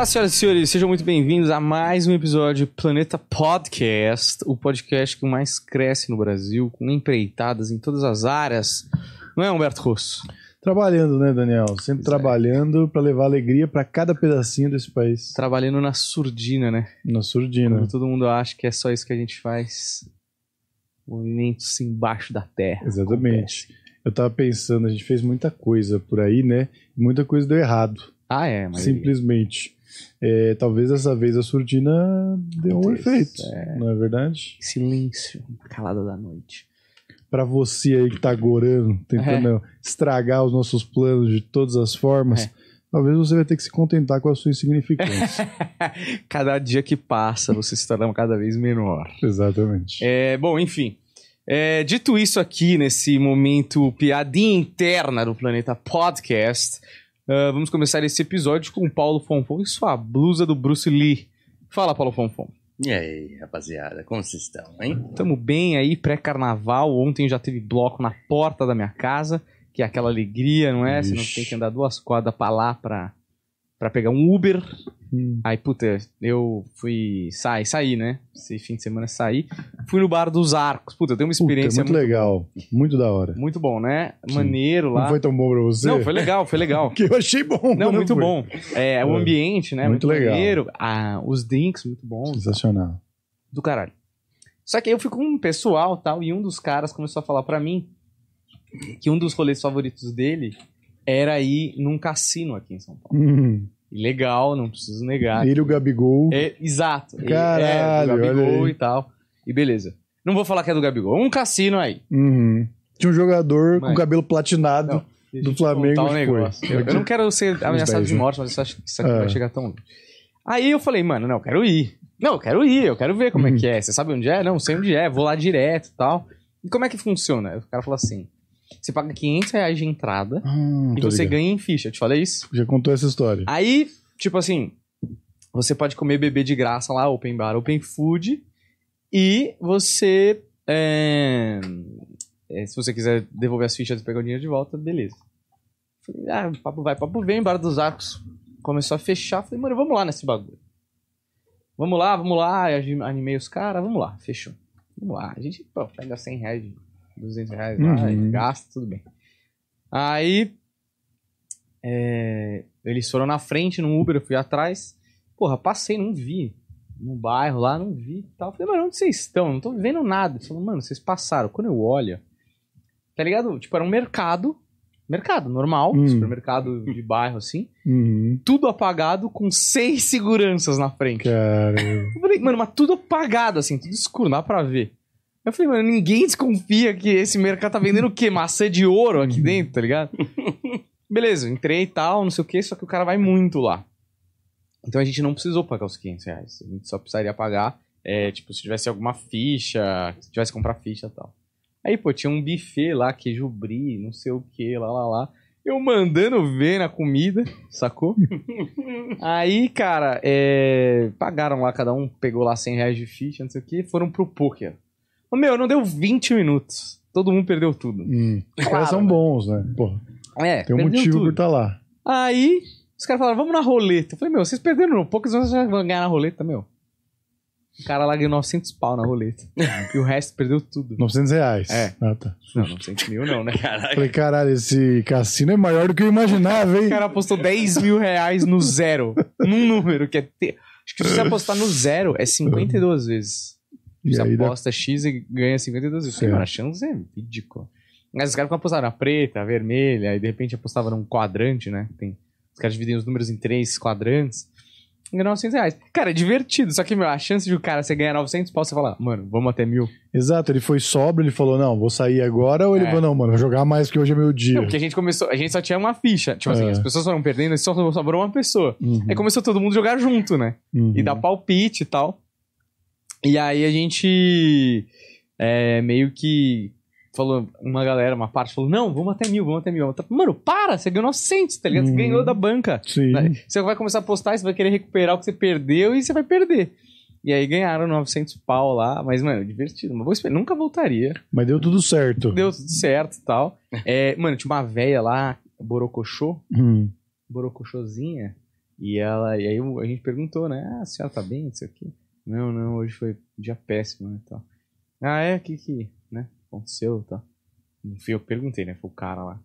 Olá, senhoras e senhores, sejam muito bem-vindos a mais um episódio do Planeta Podcast, o podcast que mais cresce no Brasil, com empreitadas em todas as áreas. Não é, Humberto Rosso? Trabalhando, né, Daniel? Sempre Pois é. trabalhando pra levar alegria pra cada pedacinho desse país. Trabalhando na surdina, né? Na surdina. Quando todo mundo acha que é só isso que a gente faz. Movimentos embaixo da terra. Exatamente. Eu tava pensando, a gente fez muita coisa por aí, né? Muita coisa deu errado. Ah, é, mas. simplesmente. É, talvez dessa vez a surdina deu um efeito, é. não é verdade? Silêncio, calada da noite. Pra você aí que tá agorando, tentando estragar os nossos planos de todas as formas, É. talvez você vai ter que se contentar com a sua insignificância. Cada dia que passa, você se torna cada vez menor. Exatamente. É, bom, enfim. É, dito isso aqui, nesse momento piadinha interna do Planeta Podcast, ah, vamos começar esse episódio com o Paulo Fonfon e sua blusa do Bruce Lee. Fala, Paulo Fonfon. E aí, rapaziada, como vocês estão, hein? Tamo bem aí, pré-carnaval. Ontem já teve bloco na porta da minha casa, que é aquela alegria, não é? Você não Ixi. tem que andar duas quadras pra lá pra, pra pegar um Uber. Hum. Aí, puta, eu fui. Saí, saí, né? Esse fim de semana saí. Fui no Bar dos Arcos. Puta, eu tenho uma Puta, experiência muito, legal. Muito da hora. Muito bom, né? Sim. Maneiro lá. Não foi tão bom pra você? Não, foi legal, foi legal. Que eu achei bom. Não, muito foi. bom. É, o É. ambiente, né? Muito legal. maneiro. Ah, os drinks, muito bons. Sensacional. Do caralho. Só que aí eu fui com um pessoal tal, e um dos caras começou a falar pra mim que um dos rolês favoritos dele era ir num cassino aqui em São Paulo. Hum. Legal, não preciso negar. Ele o Gabigol. É, exato. E- Caralho, é, do olha Gabigol e tal. E beleza. Não vou falar que é do Gabigol. Um cassino aí. Uhum. Tinha um jogador Mas- com cabelo platinado. Não. Do Flamengo um negócio. Eu, eu não quero ser ameaçado de morte, mas acho que isso aqui É. vai chegar tão longe. Aí eu falei, mano, não, eu quero ir. Não, eu quero ir, eu quero ver como Uhum. é que é. Você sabe onde é? Não, sei onde é, vou lá direto e tal. E como é que funciona? O cara falou assim: você paga 500 reais de entrada Hum, e você ligado. ganha em ficha. Eu te falei isso? Já contou essa história. Aí, tipo assim, você pode comer bebê de graça lá, open bar, open food. E você. é, é, se você quiser devolver as fichas e pegar o dinheiro de volta, beleza. Falei, ah, papo vai, papo vem, bar dos arcos. Começou a fechar. Falei, mano, vamos lá nesse bagulho. Vamos lá, vamos lá. Animei os caras, vamos lá, fechou. Vamos lá. A gente pô, pega 100 reais, 200 reais lá, Uhum. gasta, tudo bem. Aí é, eles foram na frente no Uber, eu fui atrás. Porra, passei, não vi. No bairro lá, não vi e tal. Falei, mano, onde vocês estão? Não tô vendo nada. Ele falou, mano, vocês passaram. Quando eu olho, tá ligado? Tipo, era um mercado. Mercado normal, Hum. supermercado de bairro assim. Uhum. Tudo apagado com seis seguranças na frente. Cara. Eu falei, mano, mas tudo apagado assim, tudo escuro, não dá pra ver. Eu falei, mano, ninguém desconfia que esse mercado tá vendendo o quê? Maçã de ouro aqui dentro, tá ligado? Beleza, entrei e tal, não sei o quê, só que o cara vai muito lá. Então a gente não precisou pagar os 500 reais. A gente só precisaria pagar, é, tipo, se tivesse alguma ficha, se tivesse que comprar ficha e tal. Aí, pô, tinha um buffet lá, queijo brie, não sei o que, lá, lá, lá. Eu mandando ver na comida, sacou? Aí, cara, é, pagaram lá, cada um pegou lá 100 reais de ficha, não sei o que, foram pro poker. Meu, não deu 20 minutos. Todo mundo perdeu tudo. Hum. Os Claro, caras são né? bons, né? Pô, É, tem um motivo tudo. por estar lá. Aí, os caras falaram, vamos na roleta. Eu falei, meu, vocês perderam no poker, vocês vão ganhar na roleta, meu. O cara lá ganhou 900 pau na roleta. e o resto perdeu tudo. 900 reais. É. Ah, tá. Não, 900 mil não, né? Caralho. Falei, caralho, esse cassino é maior do que eu imaginava, O hein? cara apostou 10 mil reais no zero. Num número que é. Te... Acho que se você apostar no zero, é 52 vezes. Você aí dá- aposta X e ganha 52 vezes. Certo. mano, a chance é ridícula. Mas os caras ficam apostando na preta, vermelha, e de repente apostava num quadrante, né? Tem... Os caras dividem os números em três quadrantes. Ganhou 900 reais. Cara, é divertido. Só que, meu, a chance de o cara você ganhar 900 pau, você falar, mano, vamos até mil. Exato, ele foi sóbrio, ele falou, não, vou sair agora, ou ele É. falou, não, mano, vou jogar mais porque hoje é meu dia. Não, porque a gente começou, a gente só tinha uma ficha. Tipo assim, É. as pessoas foram perdendo e só sobrou uma pessoa. Uhum, Aí começou todo mundo a jogar junto, né? uhum. e dar palpite e tal. E aí a gente é, meio que falou, uma galera, uma parte falou, não, vamos até mil, vamos até mil. Outra, Mano, para, você ganhou 900, tá ligado? Você Uhum. ganhou da banca. Sim. Né? Você vai começar a apostar, você vai querer recuperar o que você perdeu e você vai perder. E aí ganharam 900 pau lá, mas, mano, divertido. Mas vou esperar, nunca voltaria. Mas deu tudo certo. Deu tudo certo e tal. É, mano, tinha uma véia lá, Borocochô, Hum. Borocochôzinha. E ela, e aí a gente perguntou, né? Ah, a senhora tá bem, não sei o quê. Não, não, hoje foi um dia péssimo, né, tal. Ah, é? O que que, né, aconteceu, tal. Não fui eu que perguntei, né, foi o cara lá.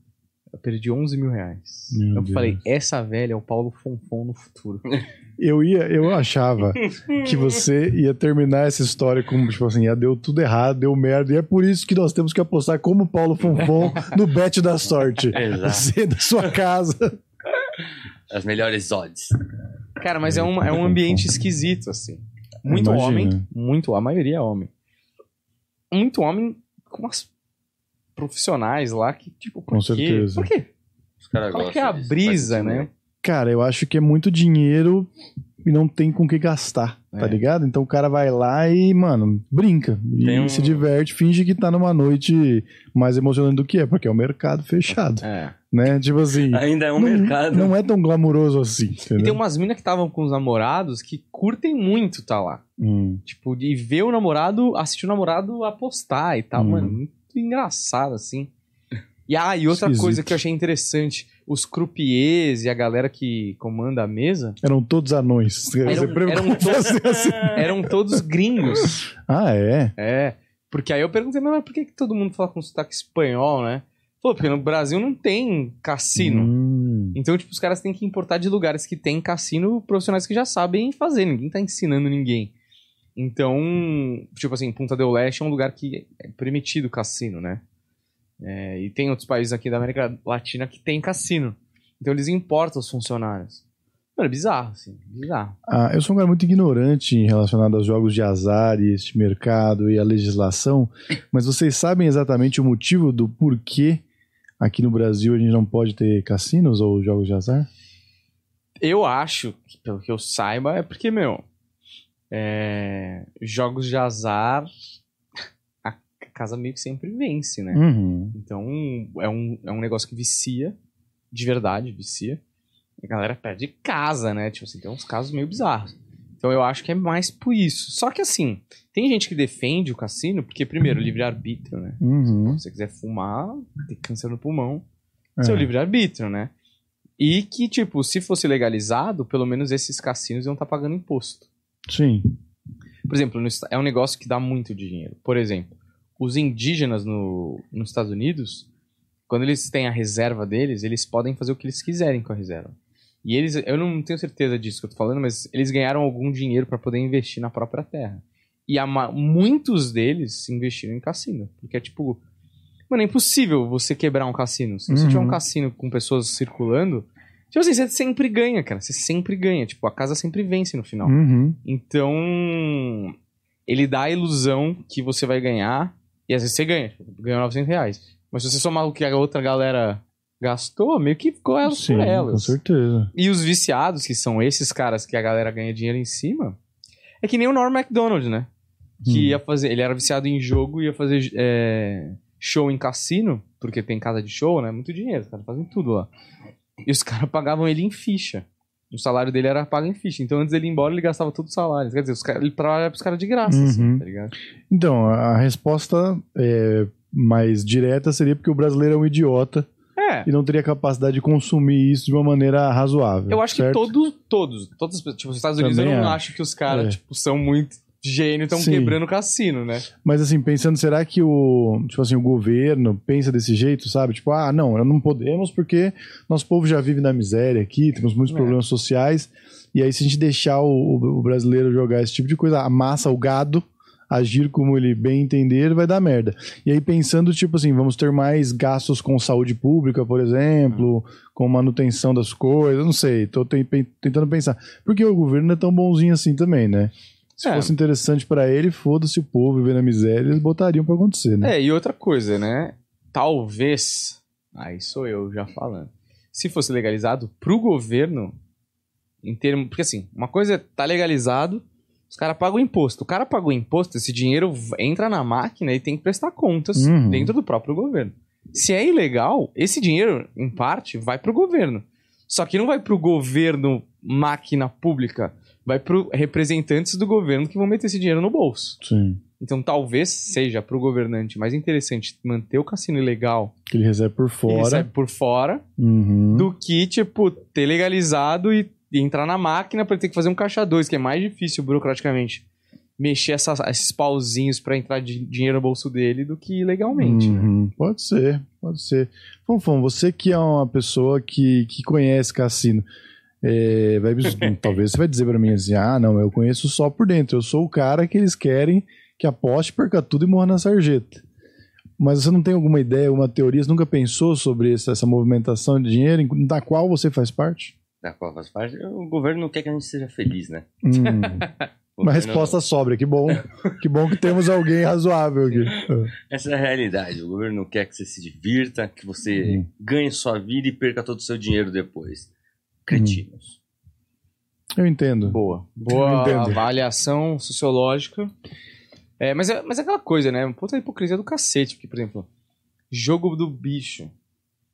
Eu perdi 11 mil reais. Meu eu Deus. falei, essa velha é o Paulo Fonfon no futuro. Eu ia, eu achava que você ia terminar essa história como, tipo assim, ah, deu tudo errado, deu merda, e é por isso que nós temos que apostar como Paulo Fonfon no bet da sorte. Exato. Você da sua casa. As melhores odds. Cara, mas é um, é um ambiente esquisito, assim. Muito Imagina. homem, muito, a maioria é homem. Muito homem com umas profissionais lá que, tipo, por Com quê? certeza. Por quê? Os caras Qual que é a disso, brisa, né? Cara, eu acho que é muito dinheiro e não tem com que gastar, tá É. ligado? Então o cara vai lá e, mano, brinca. E um- se diverte, finge que tá numa noite mais emocionante do que é, porque é o mercado fechado, É. né? Tipo assim. Ainda é um não, mercado. não é tão glamuroso assim, E entendeu? tem umas minas que estavam com os namorados que curtem muito tá lá. Hum. Tipo, de ver o namorado, assistir o namorado apostar e tal. Hum. Mano, muito engraçado, assim. E, ah, e outra Esquisito. coisa que eu achei interessante. Os croupiers e a galera que comanda a mesa Eram todos anões. Você Eram- eram todos- assim. eram todos gringos. Ah, é? É. Porque aí eu perguntei, mas por que, que todo mundo fala com sotaque espanhol, né? Falou, porque no Brasil não tem cassino. Hum. Então, tipo, os caras têm que importar de lugares que tem cassino profissionais que já sabem fazer. Ninguém tá ensinando ninguém. Então, tipo assim, Punta del Leste é um lugar que é permitido cassino, né? É, e tem outros países aqui da América Latina que tem cassino. Então eles importam os funcionários. Mano, é bizarro, assim. Bizarro. Ah, eu sou um cara muito ignorante em relacionado aos jogos de azar e este mercado e a legislação, mas vocês sabem exatamente o motivo do porquê aqui no Brasil a gente não pode ter cassinos ou jogos de azar? Eu acho, que, pelo que eu saiba, é porque, meu, é, jogos de azar, a casa meio que sempre vence, né? Uhum. Então, é um, é um negócio que vicia, de verdade, vicia. A galera perde casa, né? Tipo assim, tem uns casos meio bizarros. Então, eu acho que é mais por isso. Só que, assim, tem gente que defende o cassino, porque, primeiro, livre-arbítrio, né? Uhum. Se você quiser fumar, tem câncer no pulmão. É. Seu livre-arbítrio, né? E que, tipo, se fosse legalizado, pelo menos esses cassinos iam estar pagando imposto. Sim. Por exemplo, é um negócio que dá muito dinheiro. Por exemplo, os indígenas no, nos Estados Unidos, quando eles têm a reserva deles, eles podem fazer o que eles quiserem com a reserva. E eles, eu não tenho certeza disso que eu tô falando, mas eles ganharam algum dinheiro para poder investir na própria terra. E a muitos deles investiram em cassino. Porque é tipo. Mano, é impossível você quebrar um cassino. Se você Uhum. tiver um cassino com pessoas circulando. Tipo assim, você sempre ganha, cara. Você sempre ganha. Tipo, a casa sempre vence no final. Uhum. Então, ele dá a ilusão que você vai ganhar, e às vezes você ganha, tipo, ganhou 900 reais. Mas se você somar o que a outra galera gastou, meio que ficou elas Sim, por com elas. certeza. E os viciados, que são esses caras que a galera ganha dinheiro em cima, é que nem o Norm MacDonald, né? Que Hum. ia fazer, ele era viciado em jogo ia fazer é, show em cassino, porque tem casa de show, né? Muito dinheiro, os caras fazem tudo lá. E os caras pagavam ele em ficha. O salário dele era pago em ficha. Então antes dele ir embora, ele gastava todo o salário. Quer dizer, os caras, ele trabalhava pros caras de graça, assim, Uhum. tá ligado? Então, a resposta é, mais direta seria porque o brasileiro é um idiota É. e não teria capacidade de consumir isso de uma maneira razoável. Eu acho certo? que todos, todos, pessoas, tipo, os Estados Unidos, Também eu não acho. acho que os caras, É. tipo, são muito gênio, estão quebrando o cassino, né? Mas assim, pensando, será que o, tipo assim, o governo pensa desse jeito, sabe? Tipo, ah, não, não podemos porque nosso povo já vive na miséria aqui, temos muitos É. problemas sociais. E aí, se a gente deixar o- o brasileiro jogar esse tipo de coisa, a massa, o gado, agir como ele bem entender, vai dar merda. E aí, pensando, tipo assim, vamos ter mais gastos com saúde pública, por exemplo, com manutenção das coisas, não sei, tô tentando pensar. Porque o governo não é tão bonzinho assim também, né? Se É. fosse interessante pra ele, foda-se o povo viver na miséria, eles botariam pra acontecer, né? É, e outra coisa, né? Talvez, aí sou eu já falando, se fosse legalizado pro governo, em termos. Porque assim, uma coisa é tá legalizado, os caras pagam imposto. O cara pagou imposto, esse dinheiro entra na máquina e tem que prestar contas Uhum. dentro do próprio governo. Se é ilegal, esse dinheiro, em parte, vai pro governo. Só que não vai pro governo máquina pública, vai pro representantes do governo que vão meter esse dinheiro no bolso. Sim. Então talvez seja pro governante mais interessante manter o cassino ilegal Que ele recebe por fora. recebe por fora Uhum. do que, tipo, ter legalizado e, entrar na máquina ele ter que fazer um caixa 2, que é mais difícil burocraticamente mexer essas- esses pauzinhos pra entrar de dinheiro no bolso dele do que legalmente. né? Uhum, Pode ser, pode ser. Fonfon, você que é uma pessoa que, que conhece cassino, é, vai, talvez você vai dizer pra mim assim, ah, não, eu conheço só por dentro, eu sou o cara que eles querem que aposte, perca tudo e morra na sarjeta. Mas você não tem alguma ideia, alguma teoria, você nunca pensou sobre essa, essa movimentação de dinheiro da qual você faz parte? Da qual faz parte, o governo não quer que a gente seja feliz, né? Hum, uma resposta sobra, que bom. Que bom que temos alguém razoável aqui. Essa é a realidade. O governo não quer que você se divirta, que você Uhum. ganhe sua vida e perca todo o seu dinheiro depois. Cretinos. Eu entendo. Boa. Boa Entendo. avaliação sociológica. É, mas, é, mas é aquela coisa, né? Puta hipocrisia do cacete. Porque, por exemplo, jogo do bicho.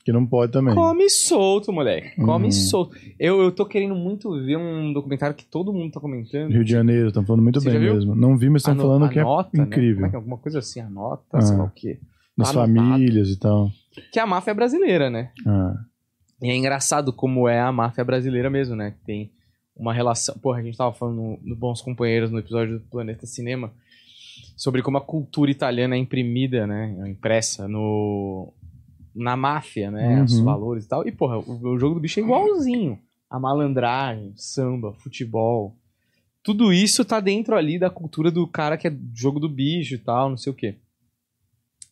Que não pode também. Come solto, moleque. Come Uhum. solto. Eu, eu tô querendo muito ver um documentário que todo mundo tá comentando. Rio de Janeiro, estão falando muito Você bem mesmo. Não vi, mas estão Ano- falando que é anota, né? incrível. É que é? Alguma coisa assim, anota, Ah. sei lá o quê. Anotado. famílias e tal. Que é a máfia brasileira, né? Ah, E é engraçado como é a máfia brasileira mesmo, né? Que tem uma relação. Porra, a gente tava falando no Bons Companheiros, no episódio do Planeta Cinema, sobre como a cultura italiana é imprimida, né? é Impressa no. Na máfia, né? Os Uhum. valores e tal. E, porra, o, o jogo do bicho é igualzinho. A malandragem, samba, futebol. Tudo isso tá dentro ali da cultura do cara que é jogo do bicho e tal, não sei o quê.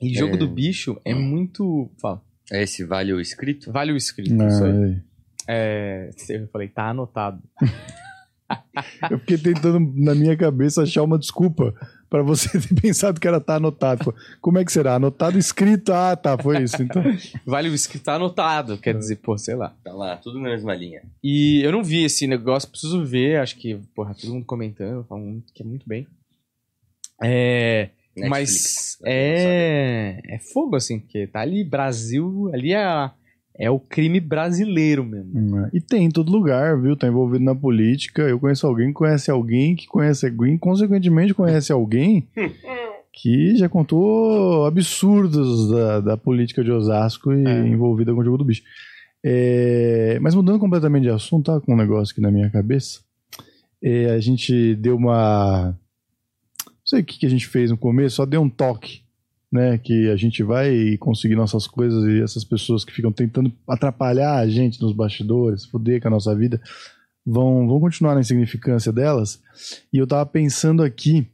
E jogo É. do bicho é muito. Fala. É esse vale o escrito? Vale o escrito, isso aí. aí. É, eu falei, tá anotado. Eu fiquei tentando, na minha cabeça, achar uma desculpa pra você ter pensado que era tá anotado. Como é que será? Anotado escrito? Ah, tá, foi isso. Então. Vale o escrito, tá anotado, quer dizer, pô, sei lá. Tá lá, tudo na mesma linha. E eu não vi esse negócio, preciso ver, acho que, porra, todo mundo comentando, falando que é muito bem. É, Netflix, mas é, é fogo, assim, porque tá ali, Brasil, ali é, a- é o crime brasileiro mesmo. Hum, é. E tem em todo lugar, viu? Tá envolvido na política. Eu conheço alguém que conhece alguém que conhece alguém, consequentemente conhece alguém que já contou absurdos da, da política de Osasco e É. envolvida com o jogo do bicho. É, mas mudando completamente de assunto, tá com um negócio aqui na minha cabeça. É, a gente deu uma. Não sei o que, que a gente fez no começo, só deu um toque. Né, que a gente vai conseguir nossas coisas e essas pessoas que ficam tentando atrapalhar a gente nos bastidores, foder com a nossa vida, vão, vão continuar na insignificância delas. E eu tava pensando aqui,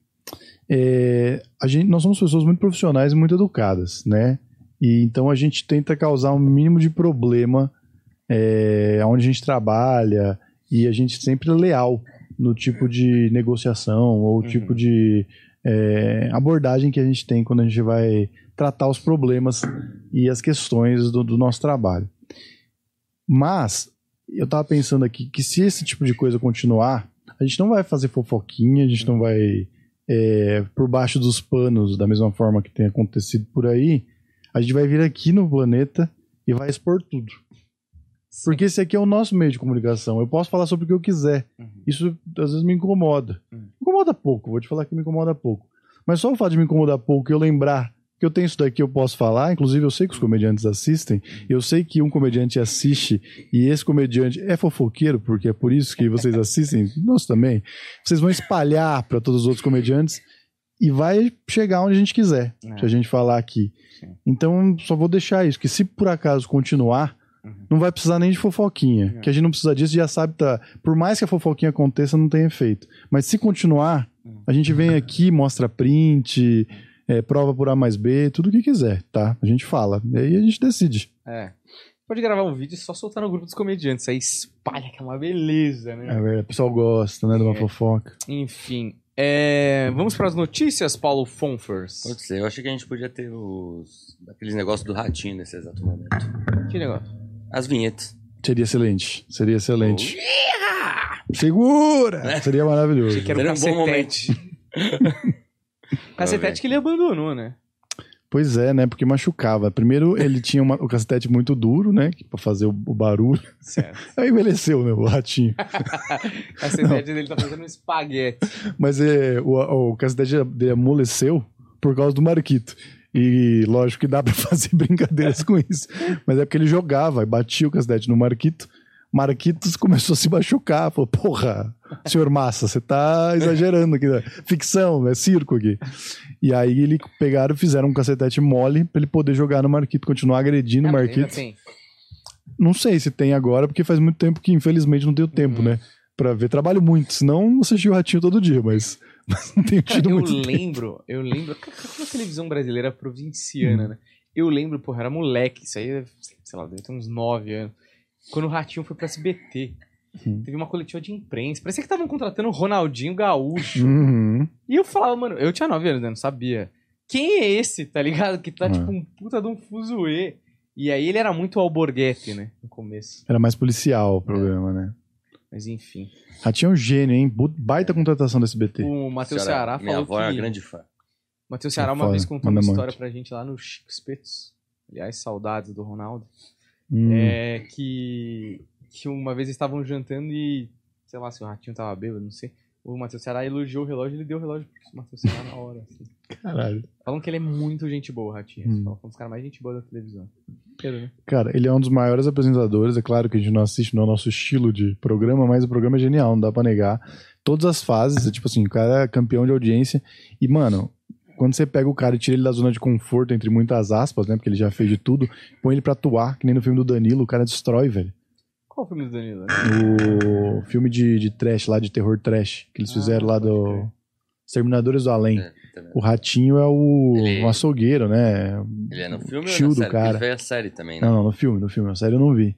é, a gente, nós somos pessoas muito profissionais e muito educadas, né? E então a gente tenta causar um mínimo de problema é, onde a gente trabalha e a gente sempre é leal no tipo de negociação ou Uhum. tipo de é, abordagem que a gente tem quando a gente vai tratar os problemas e as questões do, do nosso trabalho. Mas eu tava pensando aqui que se esse tipo de coisa continuar, a gente não vai fazer fofoquinha, a gente não vai é, por baixo dos panos da mesma forma que tem acontecido por aí. A gente vai vir aqui no planeta e vai expor tudo. Porque esse aqui é o nosso meio de comunicação. Eu posso falar sobre o que eu quiser. Uhum. Isso às vezes me incomoda. Uhum. Me incomoda pouco, vou te falar que me incomoda pouco. Mas só o fato de me incomodar pouco e eu lembrar que eu tenho isso daqui, eu posso falar. Inclusive, eu sei que os comediantes assistem. Eu sei que um comediante assiste e esse comediante é fofoqueiro, porque é por isso que vocês assistem. Nós também. Vocês vão espalhar para todos os outros comediantes e vai chegar onde a gente quiser, É. se a gente falar aqui. Sim. Então, só vou deixar isso, que se por acaso continuar, Uhum. não vai precisar nem de fofoquinha. É. Que a gente não precisa disso, já sabe, tá. Por mais que a fofoquinha aconteça, não tem efeito. Mas se continuar, Uhum. a gente vem aqui, mostra print, é, prova por A mais B, tudo o que quiser, tá? A gente fala. E aí a gente decide. É. Pode gravar um vídeo e só soltar no grupo dos comediantes. Aí espalha, que é uma beleza, né? É verdade, o pessoal gosta, né, de uma É. fofoca. Enfim. é, Vamos para as notícias, Paulo Fonfers. Pode ser. Eu achei que a gente podia ter os. aqueles negócios do ratinho nesse exato momento. Que negócio? As vinhetas. Seria excelente. Seria excelente. Segura! Seria maravilhoso. Achei que era um bom cacetete. cacetete que ele abandonou, né? Pois é, né? Porque machucava. Primeiro, ele tinha uma- o cacetete muito duro, né? Pra fazer o, o barulho. Certo. Aí envelheceu, né? O ratinho. O cacetete dele tá fazendo um espaguete. Mas é, o, o cacetete dele amoleceu por causa do Marquito. E lógico que dá pra fazer brincadeiras com isso. Mas é porque ele jogava e batia o cacetete no Marquito. Marquitos começou a se machucar. Falou, porra, senhor Massa, você tá exagerando aqui. Né? Ficção, é circo aqui. E aí ele pegaram e fizeram um cacetete mole pra ele poder jogar no Marquito, continuar agredindo o ainda Marquito. tem. Não sei se tem agora, porque faz muito tempo que infelizmente não tenho tempo, Uhum. né? Pra ver. Trabalho muito, senão assisti o Ratinho todo dia, mas, mas não tenho Cara, tido eu muito tempo. lembro, eu lembro. Como a televisão brasileira é Hum. provinciana, né? Eu lembro, porra, era moleque, isso aí, sei lá, deve ter uns 9 anos. Quando o Ratinho foi pro SBT. Hum. Teve uma coletiva de imprensa. Parecia que estavam contratando o Ronaldinho Gaúcho. Uhum. E eu falava, mano, eu tinha 9 anos, né? Não sabia. Quem é esse, tá ligado? Que tá É. tipo um puta de um fuzuê. E aí ele era muito alborguete, né? No começo. Era mais policial o programa, né? Mas enfim. Ratinho é um gênio, hein? Baita contratação do SBT. O Matheus Senhora, Ceará Minha falou avó que... é uma grande fã. Matheus Ceará uma Foda, vez contou uma história muito. pra gente lá no Chico Espetos. Aliás, saudades do Ronaldo. Hum. É que, que uma vez eles estavam jantando e, sei lá, se o ratinho tava bêbado, não sei. O Matheus Ceará elogiou o relógio e ele deu o relógio pro Matheus Ceará na hora. Assim. Caralho. Falam que ele é muito gente boa, o ratinho. Hum. Falam que é um dos caras mais gente boa da televisão. Inteiro, né? Cara, ele é um dos maiores apresentadores. É claro que a gente não assiste, não é o nosso estilo de programa, mas o programa é genial, não dá pra negar. Todas as fases, é tipo assim, o cara é campeão de audiência. E, mano, quando você pega o cara e tira ele da zona de conforto, entre muitas aspas, né? Porque ele já fez de tudo, põe ele pra atuar, que nem no filme do Danilo, o cara destrói, velho. Qual o filme do Danilo? O filme de, de trash lá, de terror trash, que eles Ah, fizeram lá do. Exterminadores do Além. É. O ratinho é o, Ele- o açougueiro, né? Ele é no filme Tio ou do na série? cara. Ele veio a série também, né? Não, não, no filme, no filme. Na série eu não vi.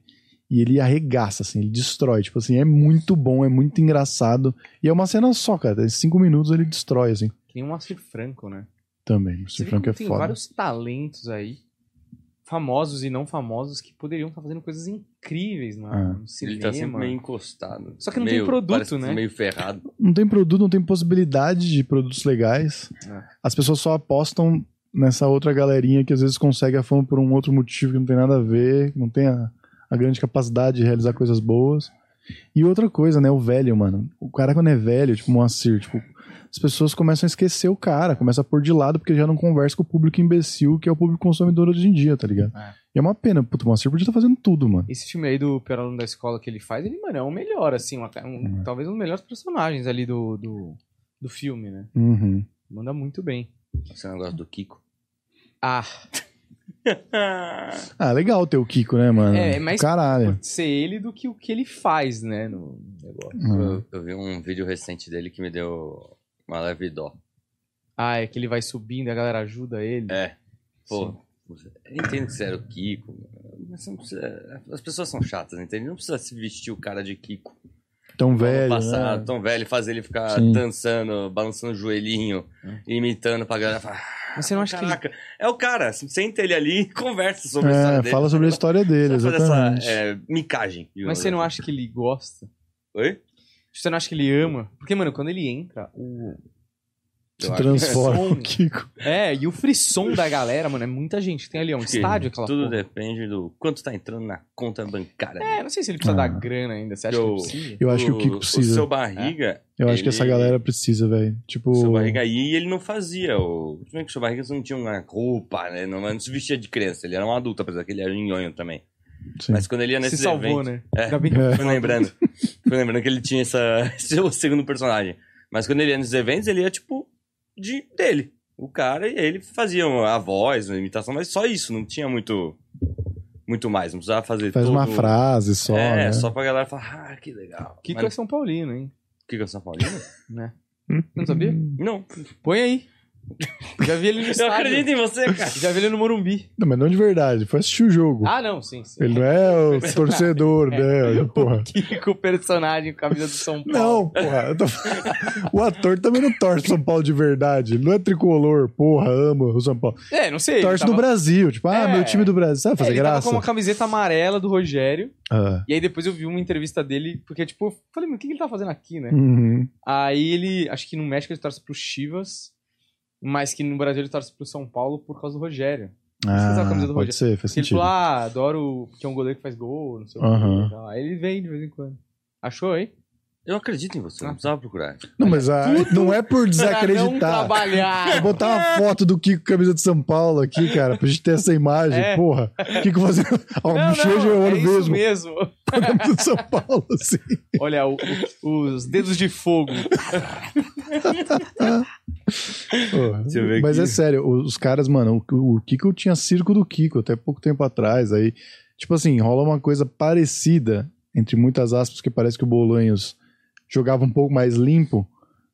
E ele arregaça, assim, ele destrói. Tipo assim, é muito bom, é muito engraçado. E é uma cena só, cara. Em cinco minutos ele destrói, assim. Que nem o Moacir Franco, né? Também. O Frank como é tem foda. vários talentos aí, famosos e não famosos, que poderiam estar fazendo coisas incríveis Ah. no cinema. Ele tá sempre meio encostado. Só que não tem Meio- produto, parece que né? Meio ferrado. Não tem produto, não tem possibilidade de produtos legais. É. As pessoas só apostam nessa outra galerinha que às vezes consegue a fama por um outro motivo que não tem nada a ver, que não tem a, a grande capacidade de realizar coisas boas. E outra coisa, né? O velho, mano. O cara quando é velho, tipo Moacir, tipo, as pessoas começam a esquecer o cara, começam a pôr de lado porque já não conversa com o público imbecil que é o público consumidor hoje em dia, tá ligado? É. E é uma pena, puto, o Moacir podia estar fazendo tudo, mano. Esse filme aí do pior aluno da escola que ele faz, ele, mano, é o melhor, assim, uma- um- Uhum. talvez um dos melhores personagens ali do, do, do filme, né? Uhum. Manda muito bem. Esse negócio do Kiko. Ah, Ah, legal ter o Kiko, né, mano? É, é mais- Caralho. pode ser ele do que o que ele faz, né, no negócio. Uhum. Eu, eu vi um vídeo recente dele que me deu uma leve dó. Ah, é que ele vai subindo e a galera ajuda ele. É. Pô, Sim. eu entendo que você era o Kiko. Mas você não precisa... As pessoas são chatas, entende? Não precisa se vestir o cara de Kiko. Tão velho, passar né? tão velho, fazer ele ficar Sim. dançando, balançando o joelhinho, Hum. imitando pra galera falar. Mas você não acha que ele... Caraca, é o cara, senta ele ali e conversa sobre a história É, dele. fala sobre a história dele, exatamente. essa é, micagem. Mas você não acha que ele gosta? Oi? Você não acha que ele ama? Porque, mano, quando ele entra, o... Se Eu acho transforma é o Kiko. É, e o frisson da galera, mano, é muita gente. Tem ali, é um estádio, aquela Tudo porra. depende do quanto tá entrando na conta bancária. É, não sei se ele precisa Ah. dar grana ainda. Você acha Eu- que precisa? Eu acho que o Kiko O precisa. seu barriga. Eu acho que essa ele- galera precisa, velho. Tipo. O seu barriga aí, ele não fazia. O... Tudo bem que o seu barriga não tinha uma roupa, né? Não, não se vestia de criança. Ele era um adulto, apesar que ele era nhonho também. Sim. Mas quando ele ia Se nesses salvou, eventos. né? É. É. Fui lembrando. Fui lembrando que ele tinha essa. Esse é o segundo personagem. Mas quando ele ia nesses eventos, ele ia, tipo, de dele. O cara, e ele fazia a voz, a imitação, mas só isso, não tinha muito. Muito mais. Não precisava fazer Faz todo... uma frase só, É, né? só pra galera falar, ah, que legal. Kiko é Mas... São Paulino, hein? Kiko é São Paulino? Né? Você não sabia? não. Põe aí. Já vi ele no Eu estádio. acredito em você, cara. Já vi ele no Morumbi. Não, mas não de verdade. Foi assistir o jogo. Ah, não, sim, sim. Ele não é o torcedor, né? Porra. Kiko, personagem, camisa do São Paulo. Não, porra. eu tô- O ator também não torce São Paulo de verdade. Ele não é tricolor, porra, ama o São Paulo. É, não sei. ele Torce tava- do Brasil. Tipo, ah, É. meu time do Brasil. Sabe É, fazer ele tava graça? com uma camiseta amarela do Rogério. Ah. E aí depois eu vi uma entrevista dele, porque, tipo, eu falei, mano, o que que ele tá fazendo aqui, né? Uhum. Aí ele, acho que no México ele torce pro Chivas, mas que no Brasil ele torce pro São Paulo por causa do Rogério. usar a Ah, camisa do pode ser, faz Porque ele sentido. falou, ah, adoro, porque é um goleiro que faz gol, não sei o que. Aí ele vem de vez em quando. Achou aí? Eu acredito em você, não precisava procurar. Não, mas a- não é por Pra não desacreditar. trabalhar. Vou botar uma foto do Kiko camisa de São Paulo aqui, cara, pra gente ter essa imagem. É. Porra. Kiko fazendo. Ó, Não, bochecha não, é é isso mesmo. mesmo. Com a camisa de São Paulo, assim. Olha, o- o- os dedos de fogo. Mas aqui. é sério, os caras, mano, o, o Kiko tinha circo do Kiko até pouco tempo atrás. Aí, tipo assim, rola uma coisa parecida, entre muitas aspas, que parece que o Bolanhos jogava um pouco mais limpo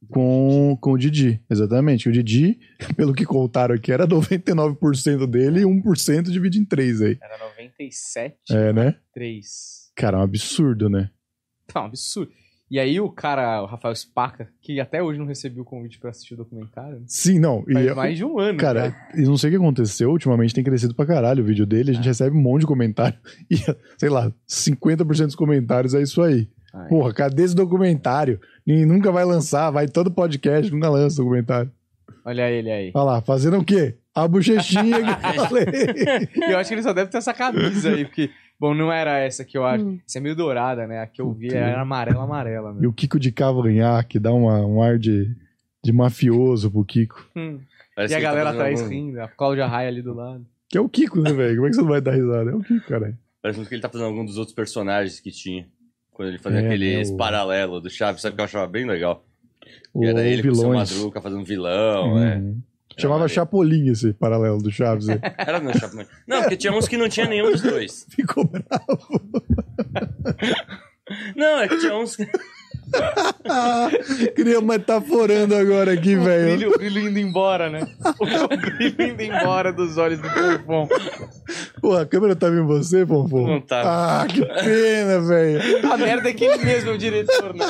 com, com o Didi. Exatamente. O Didi, pelo que contaram aqui, era 99% dele e 1% divide em 3 aí. Era 97, É, né? 3. Cara, é um absurdo, né? Tá um absurdo. E aí o cara, o Rafael Spaca, que até hoje não recebeu o convite pra assistir o documentário, né? Sim, não. E faz é- mais de um ano. Cara, já. eu não sei o que aconteceu, ultimamente tem crescido pra caralho o vídeo dele, a gente recebe um monte de comentário e, sei lá, 50% dos comentários é isso aí. Ai. Porra, cadê esse documentário? Ninguém nunca vai lançar, vai todo podcast, nunca lança documentário. Olha ele aí. Olha lá, fazendo o quê? A bochechinha que eu falei. Eu acho que ele só deve ter essa camisa aí, porque, bom, não era essa que eu acho. Hum. Essa é meio dourada, né? A que eu vi era amarela, amarela. E Né? o Kiko de cavanhaque dá uma- um ar de, de mafioso pro Kiko. Hum. E a que tá galera fazendo atrás algum- rindo, a Cláudia Raia ali do lado. Que é o Kiko, né, velho? Como é que você não vai dar risada? É o Kiko, cara. Parece que ele tá fazendo algum dos outros personagens que tinha. Quando ele fazia É, aqueles né, o- paralelos do Chaves, sabe que eu achava bem legal? O era ele com o seu vilões. Madruga fazendo vilão, é. Uhum. Chamava maneiro. Chapolin esse paralelo do Chaves. aí. Era no Chaves. Não, porque tinha uns que não tinha nenhum dos dois. Ficou bravo. Não, é que tinha uns. Queria metaforando agora aqui, O velho. o brilho indo embora, né? O brilho indo embora dos olhos do Fofão. Pô, a câmera tá vendo você, Fofo? Não tá. Ah, que pena, velho. A merda é que ele mesmo é o diretor, né?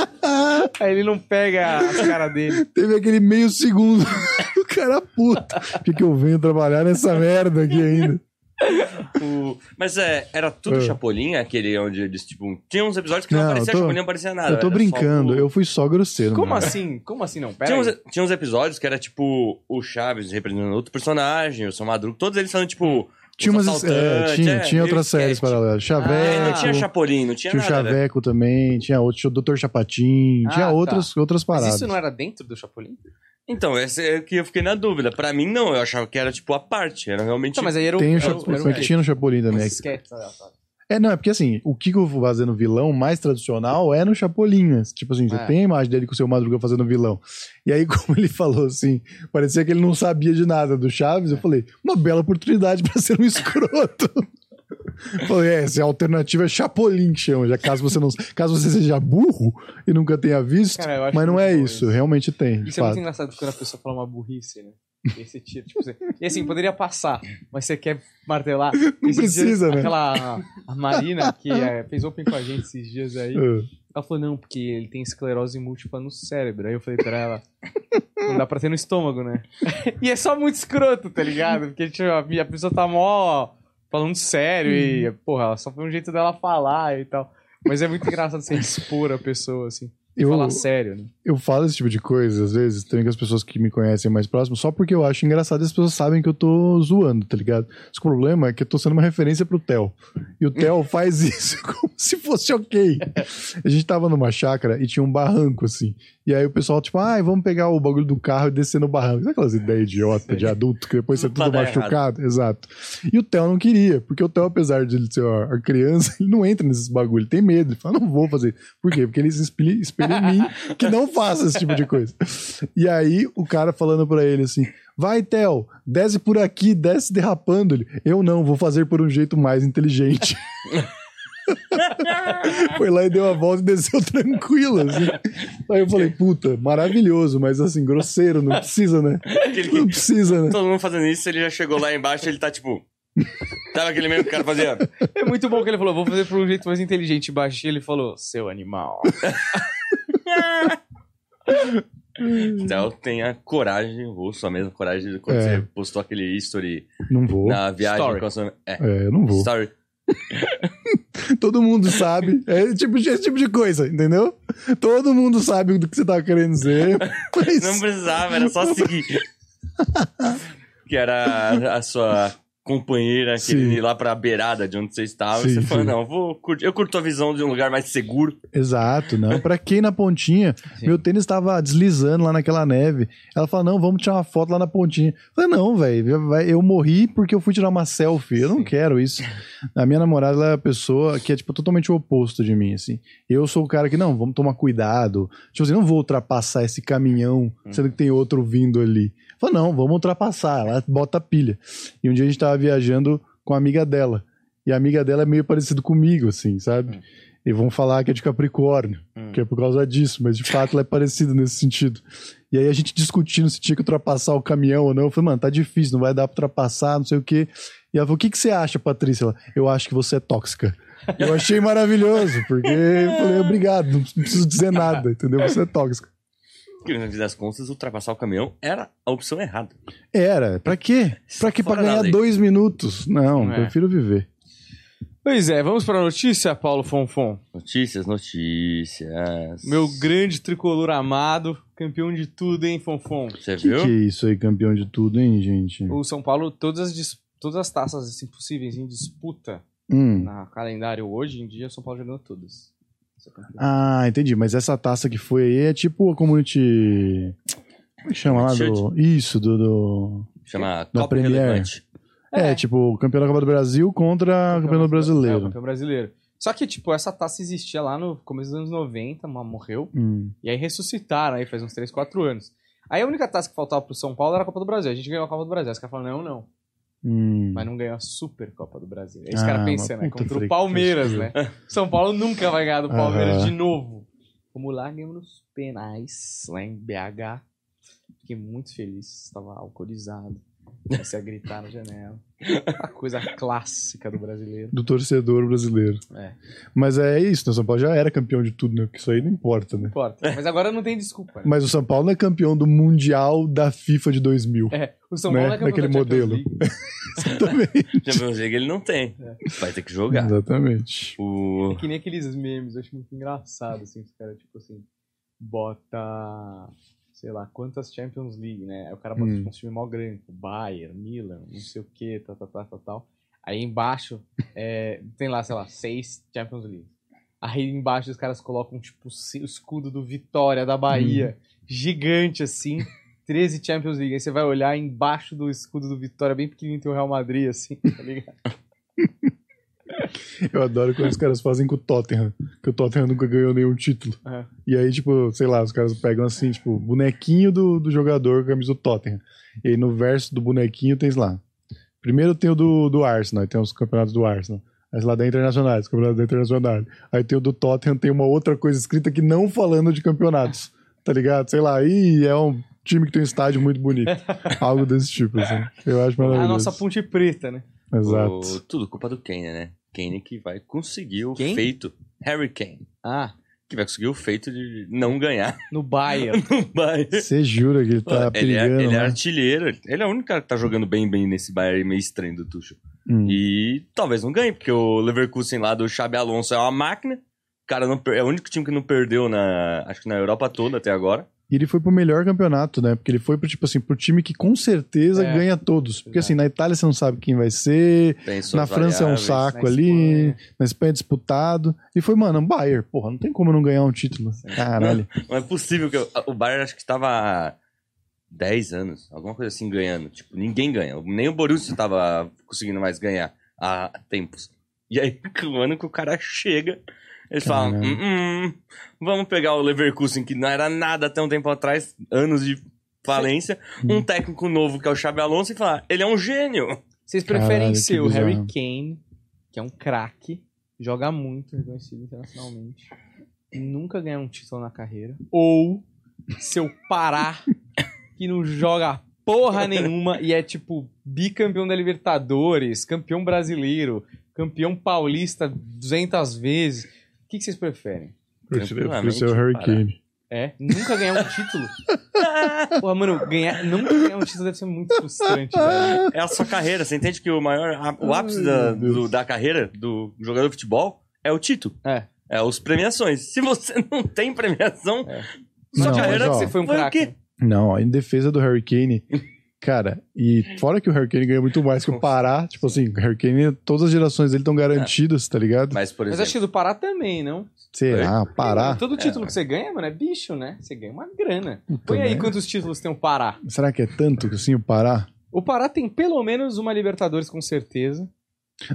Aí ele não pega as caras dele. Teve aquele meio segundo do cara puto. Por que, que eu venho trabalhar nessa merda aqui ainda? O- Mas é, era tudo É. Chapolin, aquele onde eles, tipo... Tinha uns episódios que não, Não, aparecia eu tô- Chapolin, não aparecia nada. eu tô brincando, o- eu fui só grosseiro. Como mano. assim? Como assim não? Pera Tinha aí. uns, tinha uns episódios que era, tipo, o Chaves representando outro personagem, o seu Madruga, todos eles falando, tipo... Tinha, umas, é, tinha, é, tinha outras séries paralelas. Chaveco, É, não tinha Chapolin, não tinha, tinha o nada. né? Chaveco também, tinha outro, tinha o Dr. Chapatin, Ah, tinha tá. outras, outras Mas paradas. isso não era dentro do Chapolin? Então, esse é que eu fiquei na dúvida. Pra mim, não. Eu achava que era, tipo, a parte. Era realmente... Não, mas aí era o... Tem o era Chapolin, era como é que tinha no Chapolin também. um tá, tá. É, não, é porque assim, o Kiko fazendo vilão mais tradicional é no Chapolin. né? Tipo assim, você É. tem a imagem dele com o seu Madruga fazendo vilão. E aí, como ele falou assim, parecia que ele não sabia de nada do Chaves, eu falei, uma bela oportunidade pra ser um escroto. Falei, é, essa alternativa é Chapolin que chama, já caso você não. Caso você seja burro e nunca tenha visto, Cara, mas não muito é bom isso, realmente tem. Isso é muito fato. engraçado quando a pessoa fala uma burrice, né? E você tira, tipo, você... E assim, poderia passar, mas você quer martelar. Não Esses precisa, né? Aquela a Marina que é, fez open com a gente esses dias aí, Ah, ela falou, não, porque ele tem esclerose múltipla no cérebro. Aí eu falei pra ela, não dá pra ter no estômago, né? e é só muito escroto, tá ligado? Porque tipo, a a pessoa tá mó falando sério e, porra, só foi um jeito dela falar e tal. Mas é muito engraçado você expor a pessoa, assim. Eu- falar sério, né? eu falo esse tipo de coisa, às vezes, também com as pessoas que me conhecem mais próximo, só porque eu acho engraçado e as pessoas sabem que eu tô zoando, tá ligado? Que o problema é que eu tô sendo uma referência pro Theo. E o Theo faz isso como se fosse ok. A gente tava numa chácara e tinha um barranco, assim. E aí o pessoal, tipo, ai, vamos pegar o bagulho do carro e descer no barranco. Sabe aquelas ideias idiota de adulto que depois você é tudo dar machucado? Exato. E o Theo não queria, porque o Theo, apesar de ele ser a criança, ele não entra nesses bagulho, ele tem medo. Ele fala, não vou fazer. Por quê? Porque ele se espelha em mim que não faça esse tipo de coisa. E aí o cara falando pra ele assim: vai, Theo, desce por aqui, desce derrapando. Ele, eu não, vou fazer por um jeito mais inteligente. Foi lá e deu a volta e desceu tranquilo, assim. Aí eu falei, puta, maravilhoso, mas assim, grosseiro, não precisa, né? Aquele Não precisa, né? Todo mundo fazendo isso, ele já chegou lá embaixo ele tá, tipo... Sabe aquele mesmo que o cara fazia? É muito bom que ele falou, vou fazer por um jeito mais inteligente. Baixinho, ele falou, seu animal. Então tem a coragem, ou sua mesma coragem, de quando É. você postou aquele history Não vou. na viagem Story. com a sua... É, É, eu não vou. story. Todo mundo sabe. É tipo, esse tipo de coisa, entendeu? Todo mundo sabe do que você tá querendo dizer. Mas... Não precisava, era só seguir. que era a sua companheira querendo ir lá pra beirada de onde você estava. Sim, e você fala, não, vou curtir. eu curto a visão de um lugar mais seguro. Exato, não. Pra quem na pontinha, Sim. meu tênis tava deslizando lá naquela neve. Ela fala: não, vamos tirar uma foto lá na pontinha. Eu falei, não, velho, eu morri porque eu fui tirar uma selfie. Eu não quero isso. A minha namorada ela é a pessoa que é, tipo, totalmente o oposto de mim, assim. Eu sou o cara que, não, vamos tomar cuidado. Tipo assim, não vou ultrapassar esse caminhão, sendo que tem outro vindo ali. Fala, não, vamos ultrapassar. Ela bota a pilha. E um dia a gente tava viajando com a amiga dela. E a amiga dela é meio parecido comigo, assim, sabe? E vão falar que é de Capricórnio, Hum. que é por causa disso, mas de fato ela é parecida nesse sentido. E aí a gente discutindo se tinha que ultrapassar o caminhão ou não. Eu falei, mano, tá difícil, não vai dar pra ultrapassar, não sei o quê. E ela falou, o que, que você acha, Patrícia? Ela, eu acho que você é tóxica. Eu achei maravilhoso, porque eu falei, obrigado, não preciso dizer nada, entendeu? Você é tóxica. Que no fim das contas, ultrapassar o caminhão era a opção errada. Era, pra quê? Pra quê? Pra Fora ganhar dois minutos? Não, É. prefiro viver. Pois é, vamos pra notícia, Paulo Fonfon. Notícias, notícias. Meu grande tricolor amado, campeão de tudo, hein, Fonfon? Você Que viu? que é isso aí, campeão de tudo, hein, gente? O São Paulo, todas as, dis- todas as taças assim, possíveis em disputa Hum. na calendário hoje em dia, o São Paulo jogando todas. Ah, entendi. Mas essa taça que foi aí é tipo a community. Como é que chama lá? Do... Isso, do. do- Chama Da Copa Premier. Relevante. É, tipo, o campeão da Copa do Brasil contra o campeão É, o brasileiro. campeão brasileiro. Só que, tipo, essa taça existia lá no começo dos anos 90, mas morreu. Hum. E aí ressuscitaram aí faz uns 3, 4 anos. Aí a única taça que faltava pro São Paulo era a Copa do Brasil. A gente ganhou a Copa do Brasil. Os caras falaram, não, não. Hum. Mas não ganhou a Super Copa do Brasil. Aí os Ah, caras mas pensando, né? Contra o Palmeiras, né? São Paulo nunca vai ganhar do Palmeiras de novo. Vamos lá, ganhamos nos penais, lá em BH. Fiquei muito feliz, estava alcoolizado. Comecei a gritar na janela. A coisa clássica do brasileiro. Do torcedor brasileiro. É, Mas é isso, né? O São Paulo já era campeão de tudo, né? Porque isso aí não importa, né? não importa. Mas agora não tem desculpa. Né? Mas o São Paulo não é campeão do Mundial da FIFA de 2000. É, o São Né? Paulo é campeão Daquele da modelo. Exatamente. Champions League ele não tem. Vai ter que jogar. Exatamente. O... É que nem aqueles memes, eu acho muito engraçado, assim, os caras, tipo assim, bota, sei lá, quantas Champions League, né? Aí o cara bota Hum. tipo, um time mó grande, tipo, Bayern, Milan, não sei o que, tal, tal, tal, tal, tal. Aí embaixo, é, tem lá, sei lá, seis Champions League. Aí embaixo os caras colocam, tipo, o escudo do Vitória da Bahia, gigante assim, 13 Champions League. Aí você vai olhar embaixo do escudo do Vitória, bem pequenininho, tem o Real Madrid, assim, tá ligado? Eu adoro quando os caras fazem com o Tottenham, que o Tottenham nunca ganhou nenhum título. É. E aí, tipo, sei lá, os caras pegam assim, tipo, bonequinho do, do jogador com a camisa do Tottenham. E aí no verso do bonequinho tem lá. Primeiro tem o do, do Arsenal, aí tem os campeonatos do Arsenal. Aí lá da Internacional, os campeonatos da Internacional. Aí tem o do Tottenham, tem uma outra coisa escrita que não falando de campeonatos. Tá ligado? Sei lá, e é um time que tem um estádio muito bonito. Algo desse tipo, assim. Eu acho A maravilhoso. nossa ponte preta, né? Exato. o- Tudo culpa do Kane, né? Kane que vai conseguir o Quem? feito. Harry Kane. Ah, Que vai conseguir o feito de não ganhar no Bayern. no Bayern. Você jura que ele tá ele, é, perigando, ele é né? artilheiro. Ele é o único cara que tá jogando bem, bem nesse Bayern meio estranho do Tuchel. Hum. E talvez não ganhe, porque o Leverkusen lá do Xabi Alonso é uma máquina. O cara não é o único time que não perdeu na, acho que na Europa toda até agora. E ele foi pro melhor campeonato, né? Porque ele foi pro, tipo assim, pro time que com certeza É. ganha todos. Porque Exato. assim, na Itália você não sabe quem vai ser, na França é um saco Na ali, Espanha. na Espanha é disputado. E foi, mano, um Bayern. Porra, não tem como não ganhar um título. Caralho. Não é possível que o- o Bayern acho que estava há 10 anos, alguma coisa assim ganhando. Tipo, ninguém ganha. Nem o Borussia estava conseguindo mais ganhar há tempos. E aí, o ano que o cara chega, eles falam: Caralho. "Hum, hum, vamos pegar o Leverkusen, que não era nada até um tempo atrás, anos de falência, um técnico novo que é o Xabi Alonso e falar: ele é um gênio. Vocês preferem Caralho, ser o bizarro. Harry Kane, que é um craque, joga muito, reconhecido internacionalmente, e nunca ganhar um título na carreira, ou seu Pará, que não joga porra nenhuma e é tipo bicampeão da Libertadores, campeão brasileiro, campeão paulista 200 vezes. O que, que vocês preferem? Eu prefiro ser o Harry. Kane. É? Nunca ganhar um título? Porra, mano, ganhar, nunca ganhar um título deve ser muito frustrante, velho. É a sua carreira. Você entende que o maior, a- o Ai, ápice da, meu Deus. do- da carreira do jogador de futebol é o título. É. É os premiações. Se você não tem premiação, É. sua Não, carreira mas, ó, Você foi um craque. Não, em defesa do Harry Kane, Cara, e fora que o Hurricane ganha muito mais que o Pará, tipo assim, o Hurricane, todas as gerações dele estão garantidas, tá ligado? Mas, por Mas exemplo, acho que do Pará também, não? Será? Pará? Todo título que você ganha, mano, é bicho, né? Você ganha uma grana. Põe aí merda. quantos títulos tem o Pará. Será que é tanto que assim o Pará? O Pará tem pelo menos uma Libertadores, com certeza.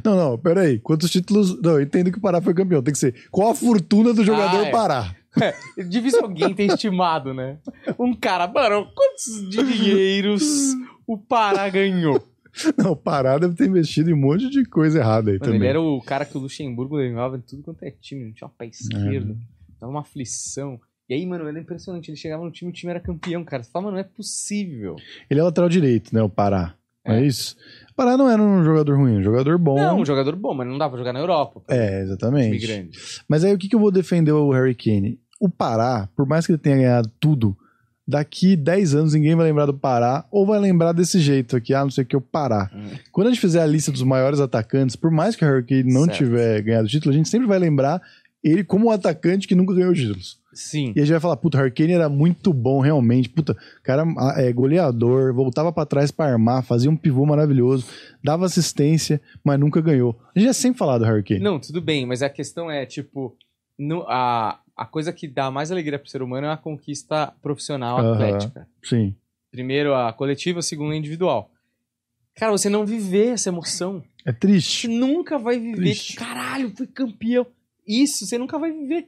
Não, não, pera aí. Quantos títulos. Não, eu entendo que o Pará foi campeão. Tem que ser. Qual a fortuna do jogador Ah, é. Pará? É, difícil alguém ter estimado, né? Um cara, mano, quantos dinheiros o Pará ganhou? Não, o Pará deve ter investido em um monte de coisa errada aí Mano, também. ele era o cara que o Luxemburgo levava em tudo quanto é time, não tinha um pé esquerdo, dava uma aflição. E aí, mano, era impressionante. Ele chegava no time, o time era campeão, cara. Você fala, mano, não é possível. Ele é lateral direito, né? O Pará. Não é É. isso? O Pará não era um jogador ruim, um jogador bom. Não, um jogador bom, mas não dá pra jogar na Europa. É, exatamente. grande. Mas aí o que, que eu vou defender o Harry Kane? O Pará, por mais que ele tenha ganhado tudo, daqui 10 anos ninguém vai lembrar do Pará ou vai lembrar desse jeito aqui, ah, não sei o que, o Pará. Hum. Quando a gente fizer a lista dos maiores atacantes, por mais que o Harry Kane não Certo. tiver ganhado título, a gente sempre vai lembrar ele como um atacante que nunca ganhou títulos. Sim. E a gente vai falar, puta, o era muito bom, realmente. Puta, o cara ah, é goleador, voltava pra trás pra armar, fazia um pivô maravilhoso, dava assistência, mas nunca ganhou. A gente já sempre falado do Harry Kane. Não, tudo bem, mas a questão é, tipo, no- a, a coisa que dá mais alegria pro ser humano é a conquista profissional atlética. Sim. Primeiro a coletiva, segundo a individual. Cara, você não viver essa emoção. É Você triste. nunca vai viver. Triste. Caralho, fui campeão. Isso, você nunca vai viver.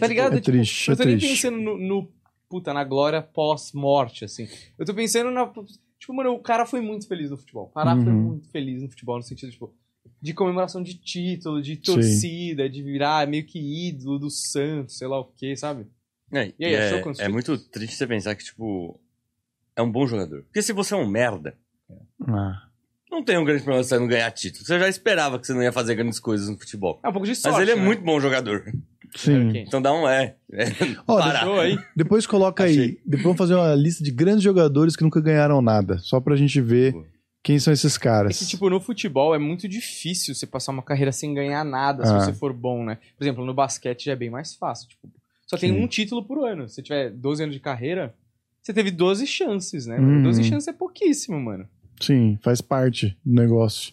Tá ligado? É triste, eu é tô nem triste. pensando no, no- Puta, na glória pós-morte, assim. Eu tô pensando na. Tipo, mano, o cara foi muito feliz no futebol. O Pará foi Uhum. muito feliz no futebol, no sentido, tipo, de comemoração de título, de Sim. torcida, de virar meio que ídolo do Santos, sei lá o quê, sabe? É, E aí, achou é, é muito triste você pensar que, tipo, é um bom jogador. Porque se você é um merda, Ah. não tem um grande problema você não ganhar título. Você já esperava que você não ia fazer grandes coisas no futebol. É um pouco de sorte. Mas ele é né? muito bom jogador. Sim. Ok. Então dá um é. é parar. Show aí. Depois coloca aí. Depois vamos fazer uma lista de grandes jogadores que nunca ganharam nada. Só pra gente ver Boa. quem são esses É caras. que, tipo, no futebol é muito difícil você passar uma carreira sem ganhar nada, Ah. se você for bom, né? Por exemplo, no basquete já é bem mais fácil. Tipo, só tem Sim. um título por ano. Se você tiver 12 anos de carreira, você teve 12 chances, né? Uhum. 12 chances é pouquíssimo, mano. Sim, faz parte do negócio.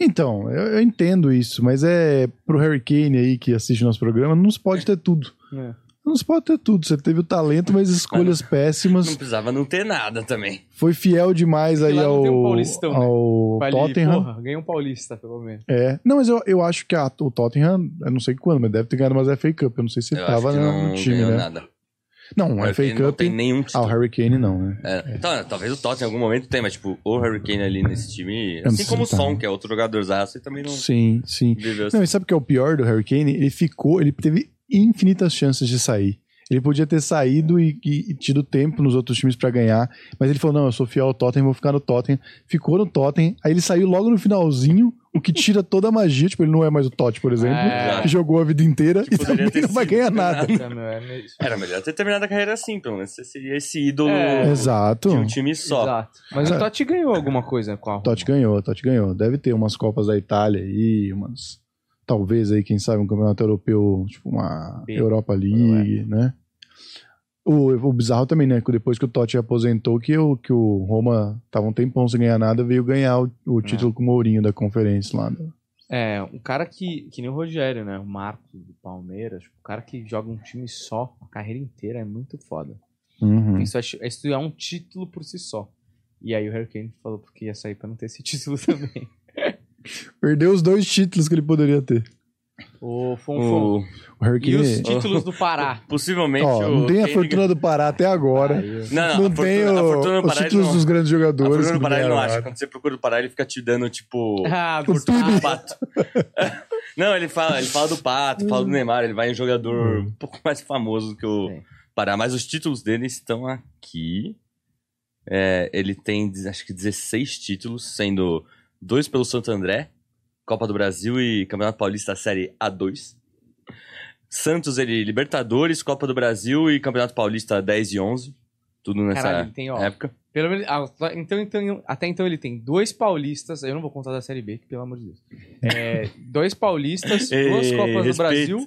Então, eu, eu entendo isso, mas é pro Harry Kane aí que assiste nosso programa, não se pode ter tudo. É. Não se pode ter tudo. Você teve o talento, mas escolhas Não péssimas. precisava não ter nada também. Foi fiel demais Porque aí lá não ao, tem um Paulistão, né? ao ali, Tottenham. porra, ganha um paulista, pelo menos. É. Não, mas eu, eu acho que a- o Tottenham, eu não sei quando, mas deve ter ganhado umas FA Cup. Eu não sei se Eu tava acho que na- não no time, ganhou né? nada. Não, O Harry FA Kane não Cup. tem nenhum Ah, o título. Harry Kane não, né? É, então, talvez o Tottenham em algum momento tenha, mas tipo, o Harry Kane ali nesse time, não assim como o tá. Son, que é outro jogador zaço, e também não Sim, sim. viveu assim. Não, e sabe o que é o pior do Harry Kane? Ele ficou, ele teve infinitas chances de sair. Ele podia ter saído e, e- e tido tempo nos outros times pra ganhar, mas ele falou: não, eu sou fiel ao Tottenham, vou ficar no Tottenham. Ficou no Tottenham, aí ele saiu logo no finalzinho, o que tira toda a magia. Tipo, ele não é mais o Totti, por exemplo, É. que jogou a vida inteira Que e poderia também ter não vai ganhar né? nada. É meio- Era melhor ter terminado a carreira assim, pelo menos. Você seria esse ídolo É. Exato. de um time só. Exato. Mas É. o Totti ganhou alguma coisa com a O Totti ganhou, o Totti ganhou. Deve ter umas Copas da Itália aí, umas. Talvez aí, quem sabe, um campeonato europeu, tipo uma B. Europa League, né? O, o bizarro também, né? que Depois que o Totti aposentou, que o, que o Roma tava um tempão sem ganhar nada, veio ganhar o, o título com o Mourinho da conferência lá. né? É, um cara que, que nem o Rogério, né? O Marcos do Palmeiras, tipo, o cara que joga um time só a carreira inteira é muito foda. Uhum. Isso, é, isso é um título por si só. E aí o Harry Kane falou porque ia sair pra não ter esse título também. Perdeu os dois títulos que ele poderia ter. Ô, Fonfon. O, O E os títulos do Pará? possivelmente Ó, o não tem a fortuna do Pará até agora. Aí, Não, não, Não, a tem fortuna, a o- fortuna os Pará ele títulos não. dos grandes A jogadores. fortuna do Pará ele não acha. nada. Quando você procura o Pará, ele fica te dando, tipo. Ah, O fortuna do pato. Não, ele fala, ele fala do Pato, fala do Neymar, ele vai em jogador um pouco mais famoso que o É. Pará, mas os títulos dele estão aqui. É, ele tem, acho que 16 títulos, sendo dois pelo Santo André, Copa do Brasil e Campeonato Paulista Série A2. Santos, ele Libertadores, Copa do Brasil e Campeonato Paulista 10 e 11. Tudo nessa Caralho, ele tem, ó. época. Pelo menos, ah, então, então, até então ele tem dois paulistas, eu não vou contar da Série B, que, pelo amor de Deus. É, dois paulistas, duas Ei, Copas do respeito. Brasil.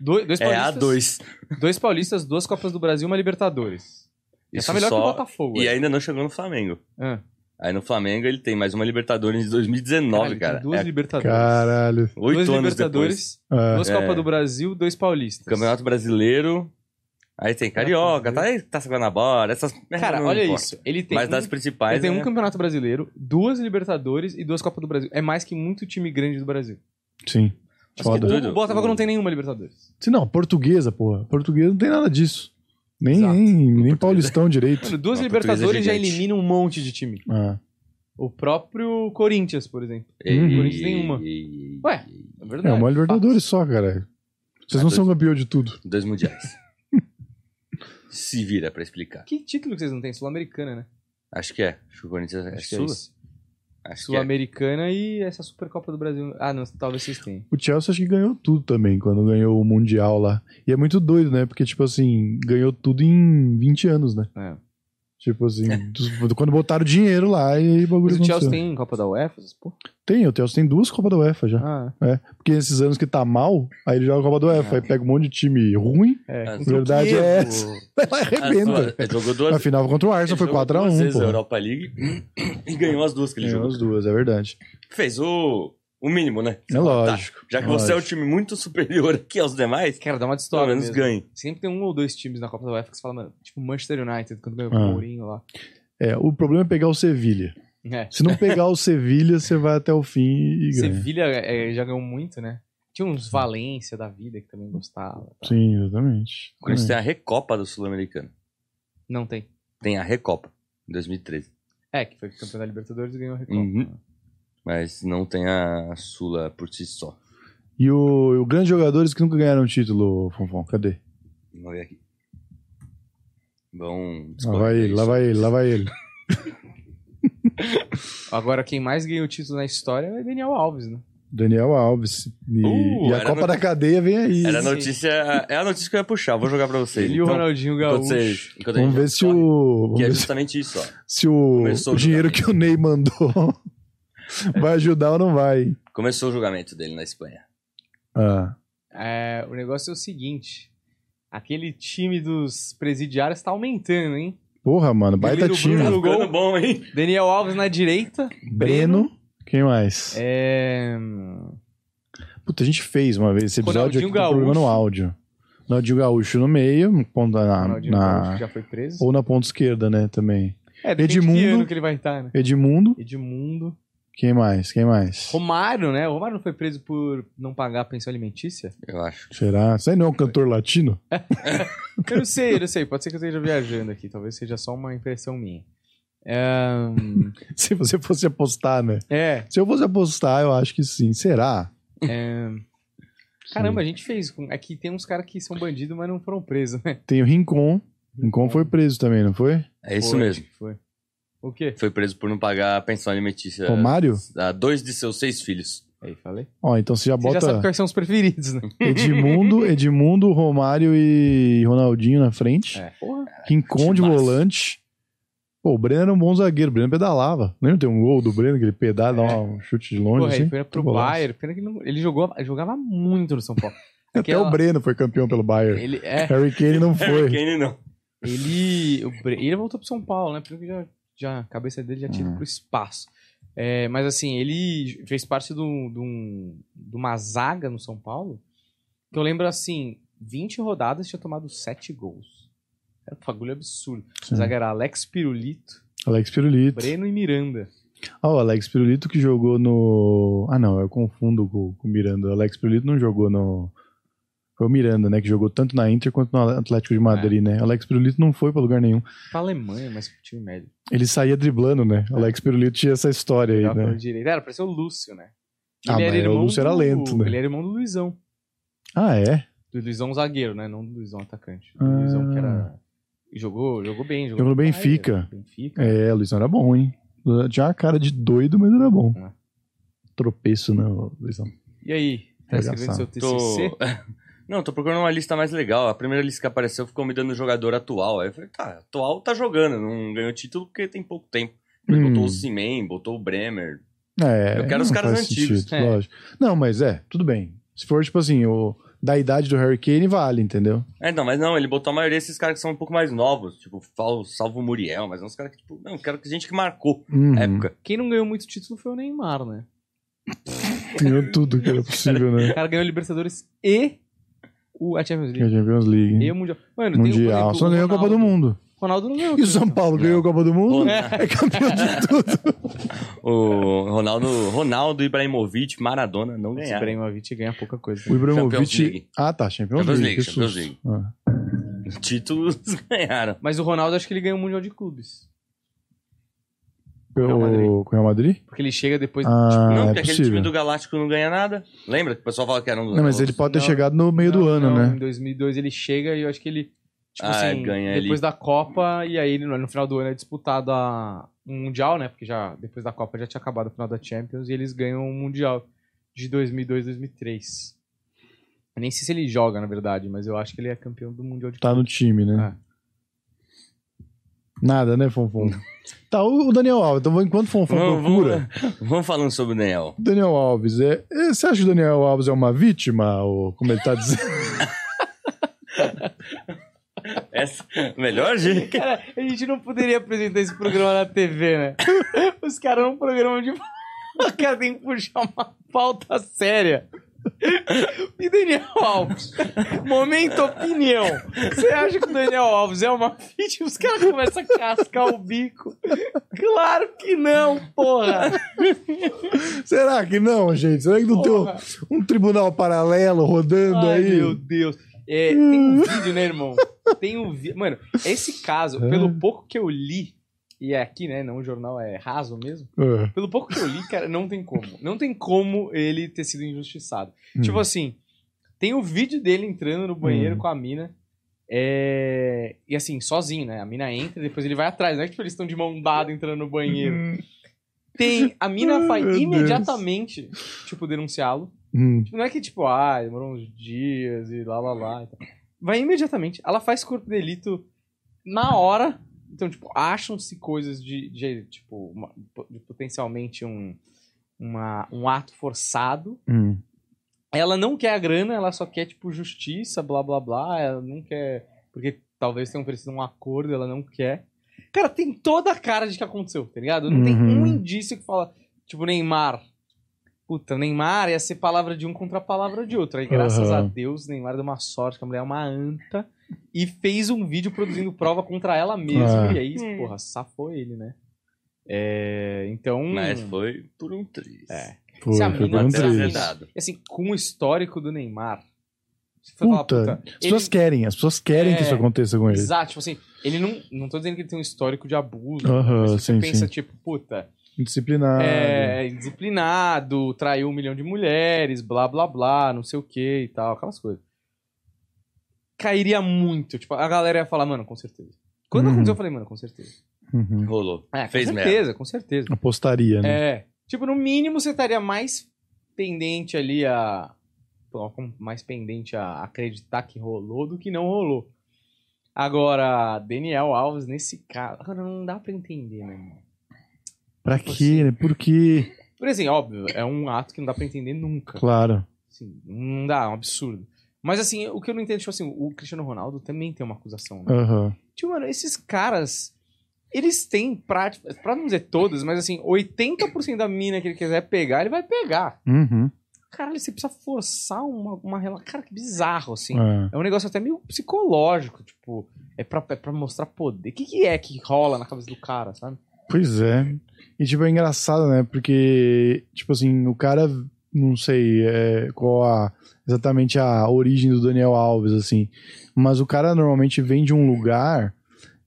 Dois, dois É paulistas, A2. dois paulistas, duas Copas do Brasil e uma Libertadores. Já Isso tá melhor só- que o Botafogo. E aí. ainda não chegou no Flamengo. Ah, Aí no Flamengo ele tem mais uma Libertadores de 2019, Caralho, cara. tem duas É Libertadores. Caralho. oito duas anos depois. Libertadores, É. duas É. Copas do Brasil, dois Paulistas. Campeonato Brasileiro. Aí tem Carioca, tá aí, Taça Guanabara, essas Cara, olha importa. isso. Ele tem, Mas um, das principais, ele tem um né? Campeonato Brasileiro, duas Libertadores e duas Copas do Brasil. É mais que muito time grande do Brasil. Sim. Foda. o Botafogo não tem nenhuma Libertadores. Se não, portuguesa, porra. Portuguesa não tem nada disso. Nem, Exato. nem, nem paulistão direito. Mano, duas Não, Libertadores é já eliminam um monte de time. Ah. O próprio Corinthians, por exemplo. Ei, Uhum. ei, Corinthians tem uma. ei, Ué, É verdade. É uma Libertadores só, cara. Vocês Ah, não dois. são campeão de tudo. Dois mundiais. Se vira pra explicar. Que título que vocês não têm? Sul-Americana, né? Acho que é. Acho que o Corinthians acho que é Sul- isso. É. Sul-Americana e essa Supercopa do Brasil. Ah, não, talvez vocês tenham. O Chelsea acho que ganhou tudo também, quando ganhou o Mundial lá. E é muito doido, né? Porque, tipo assim, ganhou tudo em 20 anos, né? É. Tipo assim, dos- quando botaram dinheiro lá e aí o bagulho Mas o Chelsea tem Copa da UEFA? porra? Tem, o Chelsea tem duas Copas da UEFA já. Ah, Porque esses anos que tá mal, aí ele joga a Copa da UEFA, Ah. aí pega um monte de time ruim, é. A o verdade é essa. vai lá e Ah, arrebenta. Ele jogou duas A final contra o Arsenal foi jogou 4x1, duas vezes pô. a Europa League e ganhou as duas que ele Ganhou jogou. as duas, é verdade. Fez o, o mínimo, né? É lógico. Já que é você é um lógico. time muito superior aqui aos demais, Cara, dá uma pelo história menos mesmo. ganhe. Sempre tem um ou dois times na Copa da UEFA que você fala, mano, tipo Manchester United, quando ganhou Ah. o Mourinho lá. É, o problema é pegar o Sevilha. É. Se não pegar o Sevilha, você vai até o fim e ganha. Sevilha é, já ganhou muito, né? Tinha uns Valência da vida que também gostava. tá? Sim, exatamente. O Corinthians tem a Recopa do Sul-Americano. Não tem. Tem a Recopa, em 2013. É, que foi campeão da Libertadores e ganhou a Recopa. Uhum. Mas não tem a Sula por si só. E o, o grandes jogadores que nunca ganharam título, Fonfon, cadê? Vamos ver aqui. Vão Lá vai ele, lá vai ele, lá vai ele. Agora, quem mais ganhou o título na história é Daniel Alves, né? Daniel Alves. E, Uh, e a Copa no- da Cadeia vem aí. Era a notícia. É a notícia que eu ia puxar. Vou jogar pra vocês. Ele e o Então, Ronaldinho enquanto Gaúcho. vocês- Vamos ver se corre, o. Que é justamente isso, ó. se o, o o dinheiro que o Ney mandou vai ajudar ou não vai. Começou o julgamento dele na Espanha. Ah, É, o negócio é o seguinte: aquele time dos presidiários tá aumentando, hein? porra, mano, baita time. Bruno- Tá gol. bom, hein? Daniel Alves na direita. Breno. Quem mais? É. Puta, a gente fez uma vez esse episódio Ronaldinho aqui com problema no Gaúcho. áudio. Ronaldinho Gaúcho no meio, ponta na, na- já foi preso. ou na ponta esquerda, né, também. É, Edmundo. que ano que ele vai estar, né? Edmundo. Edmundo. Quem mais? Quem mais? Romário, né? O Romário não foi preso por não pagar a pensão alimentícia? Eu acho. Será? Isso aí não é um cantor latino? Eu não sei, eu não sei. Pode ser que eu esteja viajando aqui. Talvez seja só uma impressão minha. É. Se você fosse apostar, né? é, Se eu fosse apostar, eu acho que sim. Será? é... Caramba, a gente fez. Aqui tem uns caras que são bandidos, mas não foram presos, né? Tem o Rincon. Rincon foi preso também, não foi? É isso Foi, mesmo. Foi. O quê? Foi preso por não pagar a pensão alimentícia Romário? a dois de seus seis filhos. Aí, falei. Ó, então você já Você bota já sabe quais são os preferidos, né? Edmundo, Edmundo, Romário e Ronaldinho na frente. É. Porra. De Timaço. volante. Pô, o Breno era um bom zagueiro. O Breno pedalava. Lembra? Tem um gol do Breno que ele pedala, dá um chute de longe. Porra, assim? ele foi pro. Bayern. Pena que ele, não- ele jogou, jogava muito no São Paulo. Até Aquela- o Breno foi campeão pelo Bayern. Ele, é, Harry Kane não Harry foi. Kane não. ele, o Bre- ele voltou pro São Paulo, né? Porque já, já, a cabeça dele já tinha ido Uhum. pro espaço. É, mas assim, ele fez parte de, um, de, um- uma zaga no São Paulo. Que eu lembro assim, 20 rodadas tinha tomado 7 gols. Era um bagulho absurdo. A Sim. zaga era Alex Pirulito, Alex Pirulito. Breno e Miranda. Ah, o Alex Pirulito que jogou no. Ah, não, eu confundo com, com o Miranda. O Alex Pirulito não jogou no. Foi o Miranda, né? Que jogou tanto na Inter quanto no Atlético de Madrid, né? O Alex Pirulito não foi pra lugar nenhum. Pra Alemanha, mas pro time médio. Ele saía driblando, né? O Alex Pirulito tinha essa história aí, né? direita. Era, parecia o Lúcio, né? Ah, mas o Lúcio era lento, né? Ele era irmão do Luizão. Ah, é? Do Luizão zagueiro, né? Não do Luizão atacante. Ah. Do Luizão que era. e Jogou, jogou bem. Jogou, Jogou no Benfica. Benfica. É, o Luizão era bom, hein? Tinha uma cara de doido, mas era bom. É. Tropeço, né, o Luizão? E aí? Tá escrevendo seu TCC? Tô... Não, tô procurando uma lista mais legal. A primeira lista que apareceu ficou me dando jogador atual. Aí eu falei, tá, atual tá jogando, não ganhou título porque tem pouco tempo. Ele Hum. botou o Simen, botou o Bremer. É, Eu quero os caras antigos. sentido, É. lógico. Não, mas é, tudo bem. Se for, tipo assim, o... da idade do Harry Kane, vale, entendeu? É, não, mas não, ele botou a maioria desses caras que são um pouco mais novos, tipo, fal- salvo o Muriel, mas é uns caras que, tipo, não, quero que gente que marcou Uhum. a época. Quem não ganhou muito título foi o Neymar, né? Ganhou tudo que era possível, né? O cara ganhou Libertadores e o, a Champions é a League. Champions League. E o Mundial. Mano, tem, Mundial. exemplo, Só não o ganhou a Copa do Ronaldo. Mundo. Ronaldo não ganhou. E o São Paulo ganhou a Copa do Mundo? Ronaldo. É campeão de tudo. O Ronaldo, Ronaldo, Ibrahimovic, Maradona não Esse ganharam. Ibrahimovic ganha pouca coisa. O Ibrahimovic. League. Ah, tá. Champions, Champions League. League, Champions. League. Ah. Títulos ganharam. Mas o Ronaldo acho que ele ganhou o Mundial de Clubes. Real Madrid. Com o Real Madrid? Porque ele chega depois. Ah, tipo, não, é porque aquele possível. time do Galáctico não ganha nada. Lembra que o pessoal fala que era um Não, mas ele pode ter Não, chegado no meio do não, ano, não, né? Em 2002 ele chega e eu acho que ele. Tipo Ah, assim, ganha depois da Copa, e aí no, final do ano é disputado a, um Mundial, né? Porque já depois da Copa já tinha acabado o final da Champions e eles ganham o Mundial de 2002, 2003. Eu nem sei se ele joga, na verdade, mas eu acho que ele é campeão do Mundial de Tá no time, né? Nada, né, Fonfon? Tá, o Daniel Alves. Então, enquanto Fonfon Vamos, procura, vamos, vamos falando sobre o Daniel. Daniel Alves, é, é- você acha que o Daniel Alves é uma vítima, ou como ele tá dizendo? Essa, melhor jeito. Cara, a gente não poderia apresentar esse programa na TV, né? Os caras num programa de. O cara tem que puxar uma pauta séria. E Daniel Alves? Momento opinião. Você acha que o Daniel Alves é uma vítima? Os caras começam a cascar o bico. Claro que não, porra. Será que não, gente? Será que não tem Porra. um, um tribunal paralelo rodando Ai, aí? meu Deus. É, tem um vídeo, né, irmão? Tem um vídeo. Mano, esse caso, pelo pouco que eu li, e é aqui, né? Não o jornal é raso mesmo. Ah, Pelo pouco que eu li, cara, não tem como. Não tem como ele ter sido injustiçado. Hum. Tipo assim, tem o vídeo dele entrando no banheiro Hum. com a mina. É... E assim, sozinho, né? A mina entra e depois ele vai atrás. Não é que tipo, eles estão de mão dada entrando no banheiro. Tem. A mina Ai, vai Deus. imediatamente, tipo, denunciá-lo. hum. Tipo, não é que, tipo, ah, demorou uns dias e lá, lá, lá. Vai imediatamente. Ela faz corpo de delito na hora. Então, tipo, acham-se coisas de, de, tipo, uma- de potencialmente um, uma, um ato forçado. Hum. Ela não quer a grana, ela só quer, tipo, justiça, blá, blá, blá. Ela não quer... Porque talvez tenham oferecido um acordo, ela não quer. Cara, tem toda a cara de que aconteceu, tá ligado? Não tem Uhum. um indício que fala, tipo, Neymar. Puta, Neymar ia ser palavra de um contra a palavra de outro. Aí, graças Aham. a Deus, Neymar deu uma sorte, que a mulher é uma anta. E fez um vídeo produzindo prova contra ela mesmo. Ah. E aí, porra, safou ele, né? É, então... Mas foi por um triz. É. Foi, Se a mina- por um se. Assim, com o histórico do Neymar... Você vai falar, Puta, as pessoas ele- querem, as pessoas querem É, que isso aconteça com ele. Exato, tipo assim, ele não. Não tô dizendo que ele tem um histórico de abuso. Aham, mas você sim, pensa, sim. tipo, puta, Indisciplinado. é indisciplinado, traiu um milhão de mulheres, blá blá blá, não sei o que e tal, aquelas coisas. Cairia muito. Tipo, a galera ia falar, mano, com certeza. Quando Uhum. aconteceu, eu falei, mano, com certeza. Uhum. Rolou. É, com Fez merda. certeza, com certeza. Apostaria, né? É. Tipo, no mínimo você estaria mais pendente ali a. Mais pendente a acreditar que rolou do que não rolou. Agora, Daniel Alves, nesse caso. Agora, não dá pra entender, né, irmão? Pra tipo quê, né? Por quê? Por exemplo, óbvio, é um ato que não dá pra entender nunca. Claro. Assim, não dá, é um absurdo. Mas assim, o que eu não entendo, tipo assim, o Cristiano Ronaldo também tem uma acusação, né? Aham. Tipo, mano, esses caras, eles têm prática, pra não dizer todas, mas assim, 80% da mina que ele quiser pegar, ele vai pegar. Uhum. Caralho, você precisa forçar uma, uma relação. Cara, que bizarro, assim. É. É um negócio até meio psicológico, tipo, é pra, é pra mostrar poder. O que, que é que rola na cabeça do cara, sabe? Pois é. E, tipo, é engraçado, né? Porque, tipo assim, o cara, não sei é, qual a, exatamente a origem do Daniel Alves, assim, mas o cara normalmente vem de um lugar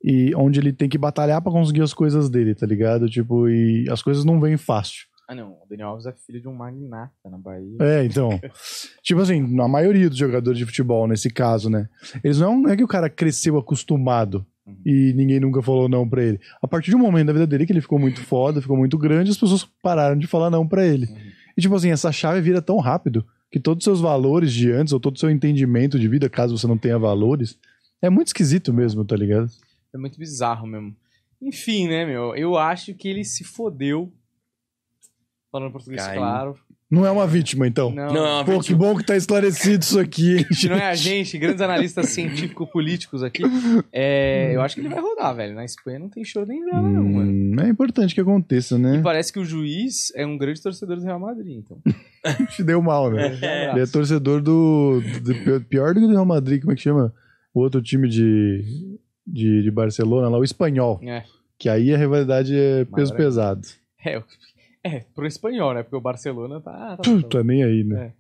e onde ele tem que batalhar pra conseguir as coisas dele, tá ligado? Tipo, e as coisas não vêm fácil. Ah, não. O Daniel Alves é filho de um magnata na Bahia. É, então. tipo assim, a maioria dos jogadores de futebol, nesse caso, né? Eles não, não é que o cara cresceu acostumado. E ninguém nunca falou não pra ele. A partir de um momento da vida dele que ele ficou muito foda, ficou muito grande, as pessoas pararam de falar não pra ele. Uhum. E tipo assim, essa chave vira tão rápido que todos os seus valores de antes, ou todo o seu entendimento de vida, caso você não tenha valores, é muito esquisito mesmo, tá ligado? É muito bizarro mesmo. Enfim, né, meu? Eu acho que ele se fodeu. Falando português, Caiu. claro. Não é uma vítima, então. Não, Não, é uma Pô, que vítima. bom que tá esclarecido isso aqui. gente não é a gente, grandes analistas científico-políticos aqui. É, eu acho que ele vai rodar, velho. Na Espanha não tem choro nem vela, não, mano. Hum, é importante que aconteça, E né? parece que o juiz é um grande torcedor do Real Madrid, então. Te deu mal, né? É. Ele é torcedor do, do- Pior do que do Real Madrid, como é que chama? O outro time de, de, de Barcelona, lá, o espanhol. É. Que aí a rivalidade é peso Maior pesado. É, é, pro espanhol, né? Porque o Barcelona tá. tá, Puta, tá. nem aí, né?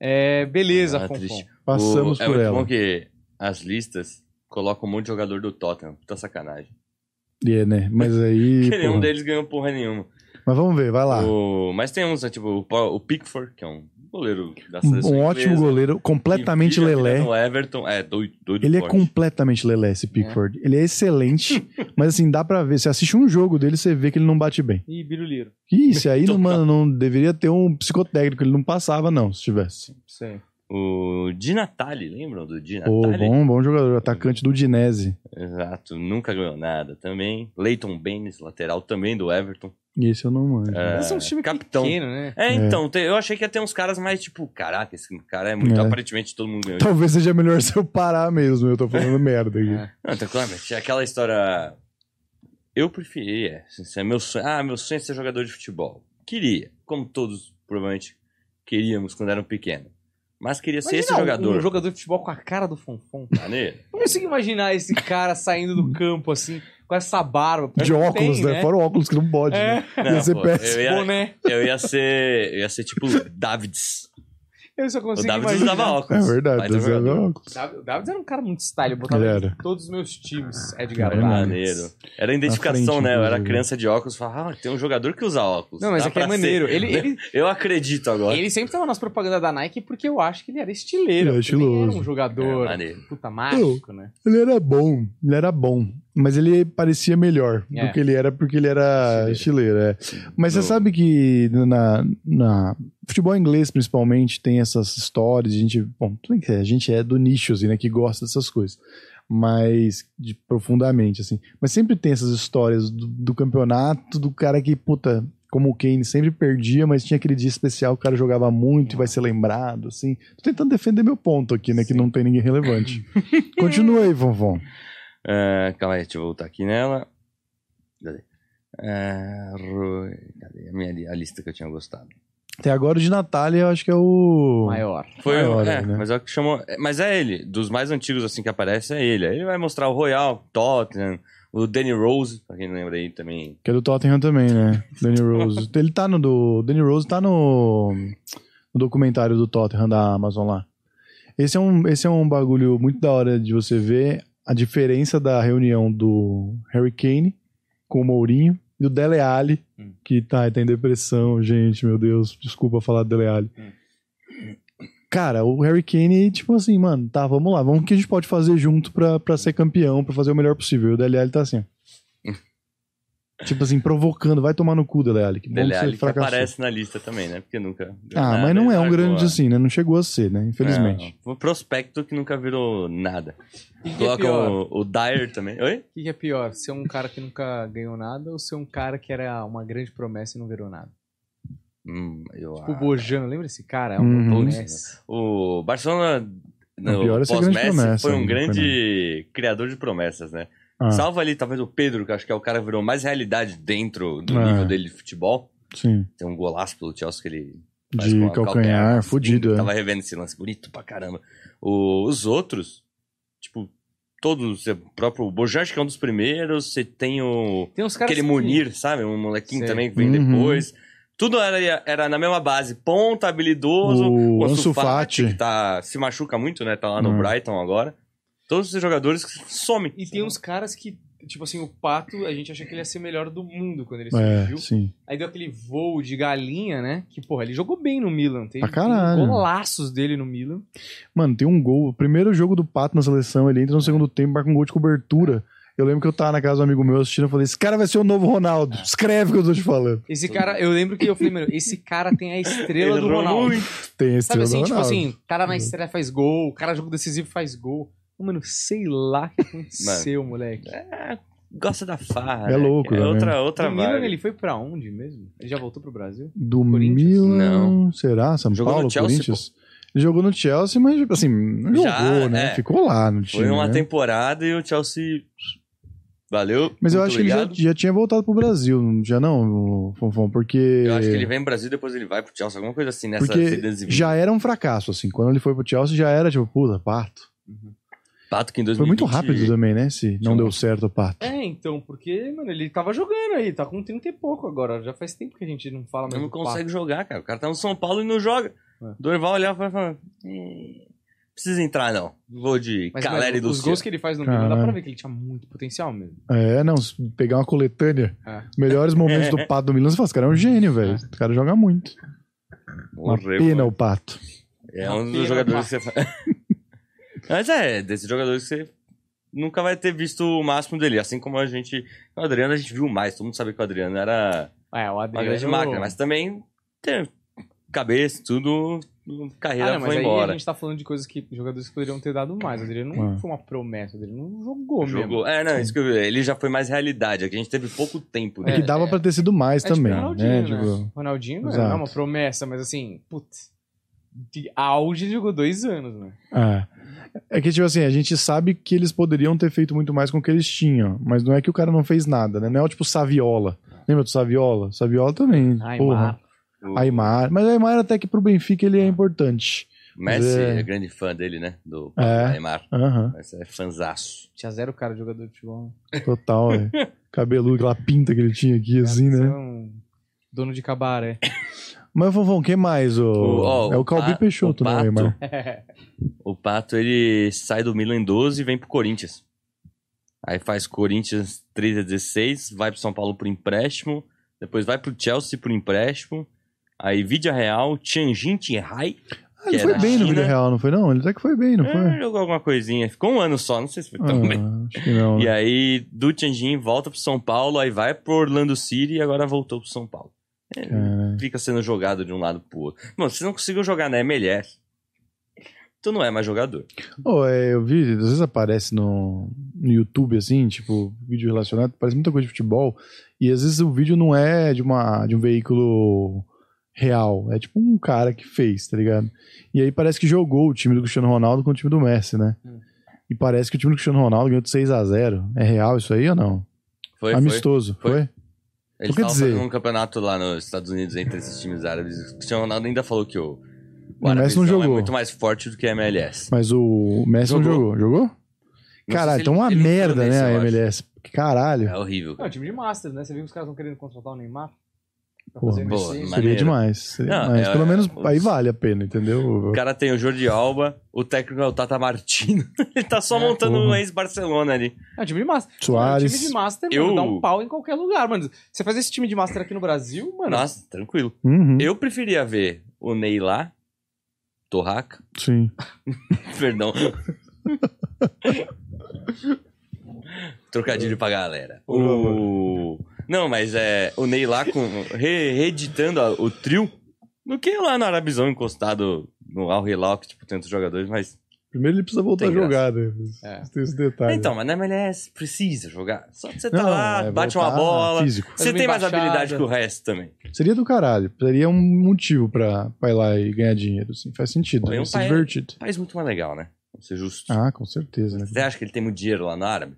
É, beleza, Ah, Fonfon. Passamos O- é por muito ela. bom que as listas colocam um monte de jogador do Tottenham. Puta sacanagem. E é, né? Mas aí. Que nenhum deles ganhou porra nenhuma. Mas vamos ver, vai lá. O- Mas tem uns, né, tipo, o Pickford, que é um goleiro da Um, seleção um ótimo inglesa, goleiro, completamente lelé. No Everton, é, doido, doido Ele é forte. completamente lelé, esse Pickford. Ele é excelente, mas assim, dá pra ver. Você assiste um jogo dele, você vê que ele não bate bem. Ih, Biruliro. Isso aí, não, mano, não deveria ter um psicotécnico. Ele não passava, não, se tivesse. Sei. O Di Natale, lembram do Di Pô, Natale? bom, bom jogador, atacante do Dinese. Exato, nunca ganhou nada também. Leighton Baines, lateral também do Everton. Esse eu não manjo. É, Eles são um time capitão. pequeno, né? É, então, te- eu achei que ia ter uns caras mais tipo, caraca, esse cara é muito. É. Aparentemente todo mundo ganhou. Talvez seja melhor se eu parar mesmo, eu tô falando merda aqui. É. Não, então, claramente, aquela história. Eu preferi, é. é meu sonho. Ah, meu sonho é ser jogador de futebol. Queria, como todos provavelmente queríamos quando eram pequenos. Mas queria ser esse Imagina jogador. Um jogador de futebol com a cara do Fonfon. Maneiro. Não consigo imaginar esse cara saindo do campo assim, com essa barba. De óculos, tem, né? Fora o óculos que não pode, É, né? Não, Ia ser pô, péssimo. eu, ia, boné. eu ia ser. Eu ia ser tipo Davids. Eu só O consigo Davids imaginar. usava É óculos. verdade, é jogador. óculos. Dav- O Davids era um cara muito style, eu botava Ele era. todos os meus times, Edgar Era Davids. Maneiro. Era a identificação, frente, né? Eu era criança de óculos falava, ah, tem um jogador que usa óculos. Não, mas Dá é que é ser. maneiro. Ele, ele, Eu acredito agora. ele sempre tava nas propagandas da Nike porque eu acho que ele era estileiro. Ele é Ele era estiloso. um jogador É, maneiro. puta mágico, né? Ele era bom, ele era bom. Mas ele parecia melhor É. do que ele era porque ele era estileiro. é. Mas você sabe que na, na futebol inglês, principalmente, tem essas histórias. A gente, bom, que a gente é do nicho, assim, né? Que gosta dessas coisas. Mas de, profundamente, assim. Mas sempre tem essas histórias do, do campeonato, do cara que, puta, como o Kane sempre perdia, mas tinha aquele dia especial, o cara jogava muito e vai ser lembrado, assim. Tô tentando defender meu ponto aqui, né? Que Sim. não tem ninguém relevante. Continua aí, Vonvon. Ah, calma aí, deixa eu voltar aqui nela. Cadê? Ro- cadê a minha a lista que eu tinha gostado? Até agora o de Natália eu acho que é o. Maior. Foi Maior, é, né? mas é o que chamou. é, Mas é ele, dos mais antigos assim que aparece, é ele. Aí ele vai mostrar o Royal, Tottenham, o Danny Rose, pra quem não lembra aí também. Que é do Tottenham também, né? Danny Rose. Ele tá no do. Danny Rose tá no. No documentário do Tottenham da Amazon lá. Esse é, um, esse é um bagulho muito da hora de você ver a diferença da reunião do Harry Kane com o Mourinho e do Dele Alli, Hum. que tá, tá em depressão, gente, meu Deus, desculpa falar do Dele Alli. Hum. Cara, o Harry Kane, tipo assim, mano, tá, vamos lá, vamos o que a gente pode fazer junto pra, pra ser campeão, pra fazer o melhor possível. E o Dele Alli tá assim, ó. Tipo assim, provocando, vai tomar no cu, Dele Alli. Que bom Dele que você Alli que aparece na lista também, né? Porque nunca. Ah, nada, mas não ele é um grande a- assim, né? Não chegou a ser, né? Infelizmente. Não, um prospecto que nunca virou nada. Que, que é Colocam pior? o, o Dyer também. Oi? O que, que é pior? Ser um cara que nunca ganhou nada ou ser um cara que era uma grande promessa e não virou nada? Hum, eu Tipo o. Bojano, lembra esse cara? É Uhum. uma promessa. O Barcelona, é no ser grande pós-Messi, promessa, foi um né? grande criador de promessas, né? Ah, Salvo ali, talvez, o Pedro, que acho que é o cara que virou mais realidade dentro do É. nível dele de futebol. sim. Tem um golaço pelo Chelsea que ele faz De com a calcanhar, fudido, lindo. é. Tava revendo esse lance bonito pra caramba. O- os outros, tipo, todos, o próprio Bojan, acho que é um dos primeiros. Você tem o... Tem uns caras Aquele que- Munir, sabe? Um molequinho Sei. também que vem Uhum. depois. Tudo era, era na mesma base. Ponta, habilidoso. O O Ansu Ansu Fati. Fati, que tá, se machuca muito, né? Tá lá no Hum. Brighton agora. Todos esses jogadores que somem. E tem uns caras que, tipo assim, o Pato, a gente achou que ele ia ser melhor do mundo quando ele É, surgiu. sim. Aí deu aquele voo de galinha, né? Que, porra, ele jogou bem no Milan. Tem, Pra caralho. tem golaços dele no Milan. Mano, tem um gol. O primeiro jogo do Pato na seleção, ele entra no segundo tempo, marca um gol de cobertura. Eu lembro que eu tava na casa do amigo meu assistindo, eu falei, esse cara vai ser o novo Ronaldo. Escreve o que eu tô te falando. Esse cara, eu lembro que eu falei, mano, esse cara tem a estrela do errou Ronaldo. muito. Tem esse Sabe assim, do tipo Ronaldo. assim, cara na estreia faz gol, o cara jogo decisivo faz gol. Mano, sei lá o que aconteceu, moleque. É, gosta da farra. É né? louco, É né? outra, outra Do Milan, ele foi pra onde mesmo? Ele já voltou pro Brasil? Do Corinthians? Milan, Não. será? São Jogou no Paulo, Chelsea, Corinthians? Ele jogou no Chelsea, mas assim, não Já, jogou, né? é. Ficou lá no time. Foi uma né? temporada e o Chelsea. Valeu. Mas eu muito acho que ele já, já tinha voltado pro Brasil, não- já não, o Fonfon, porque... Eu acho que ele vem pro Brasil depois ele vai pro Chelsea, alguma coisa assim nessa Porque idas e vindas. já era um fracasso, assim. Quando ele foi pro Chelsea, já era tipo, puta, Pato. Pato que em 2020... Foi muito rápido também, né? Se não deu certo o Pato. É, então, porque, mano, ele tava jogando aí, tá com 30 e pouco agora. Já faz tempo que a gente não fala mais Não do consegue jogar, cara. O cara tá no São Paulo e não joga. É. Dorival olhava e falava... "Eh, Precisa entrar, não. Vou de Mas, Caleri mano, do os gols que ele faz no Milan, dá pra ver que ele tinha muito potencial mesmo. É, não, se pegar uma coletânea, É. melhores momentos do Pato do Milan, você fala, esse cara é um gênio, velho. Esse cara joga muito. Uma Morreu, pena mano. o Pato. É Uma um dos jogadores que você... Mas é, desses jogadores que você nunca vai ter visto o máximo dele. Assim como a gente... O Adriano a gente viu mais. Todo mundo sabia que o Adriano era É, o uma Adriano... grande máquina. Mas também tem cabeça, tudo... Carreira Ah, não, mas foi aí embora. a gente tá falando de coisas que jogadores poderiam ter dado mais. O Adriano não Ah. foi uma promessa, o Adriano não jogou, mesmo. Jogou. É, não, isso que eu vi. Ele já foi mais realidade. Aqui a gente teve pouco tempo. É, né? que dava pra ter sido mais É tipo também, o Ronaldinho, né? né? Tipo, Ronaldinho não é uma promessa, mas assim, putz, de auge ele jogou dois anos, né? é. É que, tipo assim, a gente sabe que eles poderiam ter feito muito mais com o que eles tinham, mas não é que o cara não fez nada, né? Não é o tipo Saviola. Lembra do Saviola? Saviola também. Aymar. Porra. O Aymar. Mas o Aymar até que pro Benfica ele é importante. Messi É. é. grande fã dele, né? Do É. Neymar. Aham, Messi é fanzaço. Tinha zero cara de jogador de futebol. né? total, velho. Cabeludo, aquela pinta que ele tinha aqui, assim, né? é um Dono de cabaré. Mas, Fofão, quem mais? O... O- ó, é o Calbi Pa- Peixoto, o né, Pato. O Pato, ele sai do Milan em 12 e vem pro Corinthians. Aí faz Corinthians 3 a 16, vai pro São Paulo por empréstimo, depois vai pro Chelsea por empréstimo, aí Vidia Real, Tianjin Tianhai, Ah, ele foi bem no China. Vídeo Real, não foi não? Ele até que foi bem, não é, foi? jogou alguma coisinha, ficou um ano só, não sei se foi tão bem. Ah, acho que não. E aí, do Tianjin, volta pro São Paulo, aí vai pro Orlando City e agora voltou pro São Paulo. É, fica sendo jogado de um lado pro outro. Mano, você não conseguiu jogar na MLS, tu não é mais jogador. Oh, é, eu vi, às vezes aparece no, no YouTube, assim, tipo, vídeo relacionado, parece muita coisa de futebol, e às vezes o vídeo não é de, uma, de um veículo real, é tipo um cara que fez, tá ligado? E aí parece que jogou o time do Cristiano Ronaldo com o time do Messi, né? Hum. E parece que o time do Cristiano Ronaldo ganhou de 6 a 0 É real isso aí ou não? Foi, foi. Amistoso, Foi. foi? Eles estavam dizer- fazendo um campeonato lá nos Estados Unidos entre esses times árabes. O Cristiano Ronaldo ainda falou que o, O Messi não Arabizão jogou. é muito mais forte do que a MLS. Mas o Messi não Jogou. jogou. Jogou? Não Caralho, então ele- uma ele merda, nesse, né, a. MLS. Caralho. É horrível. Não, cara. time de Masters, né? Você viu que os caras estão querendo contratar o Neymar? Boa, mas- Seria demais. seria Não, demais. é- Pelo menos os- aí vale a pena, entendeu? O cara tem o Jordi Alba, o técnico é o Tata Martino. Ele tá só É, montando porra. um ex-Barcelona ali. É, time de Master. Soares. Mano, time de Master, Eu- mano, dá um pau em qualquer lugar, mano. Você faz esse time de Master aqui no Brasil, mano. Nossa, tranquilo. Uhum, Eu preferia ver o Ney lá, Torraca, Sim. perdão. Trocadilho pra galera. O... Não, mas é o Ney lá com, re- reeditando a- o trio do que lá no Arabizão encostado no Al Hilal, que tipo, tem outros jogadores, mas... Primeiro ele precisa voltar a jogar, né? É. Tem esse detalhe. Então, mas na MLS precisa jogar. Só que você tá Não, lá, é bate uma bola. Físico. Você tem mais habilidade que o resto também. Seria do caralho. Seria um motivo pra, pra ir lá e ganhar dinheiro, assim. Faz sentido. Vai um pai- divertido. País muito mais legal, né? Vamos ser justo. Ah, com certeza, né? Você acha que ele tem muito dinheiro lá no árabe?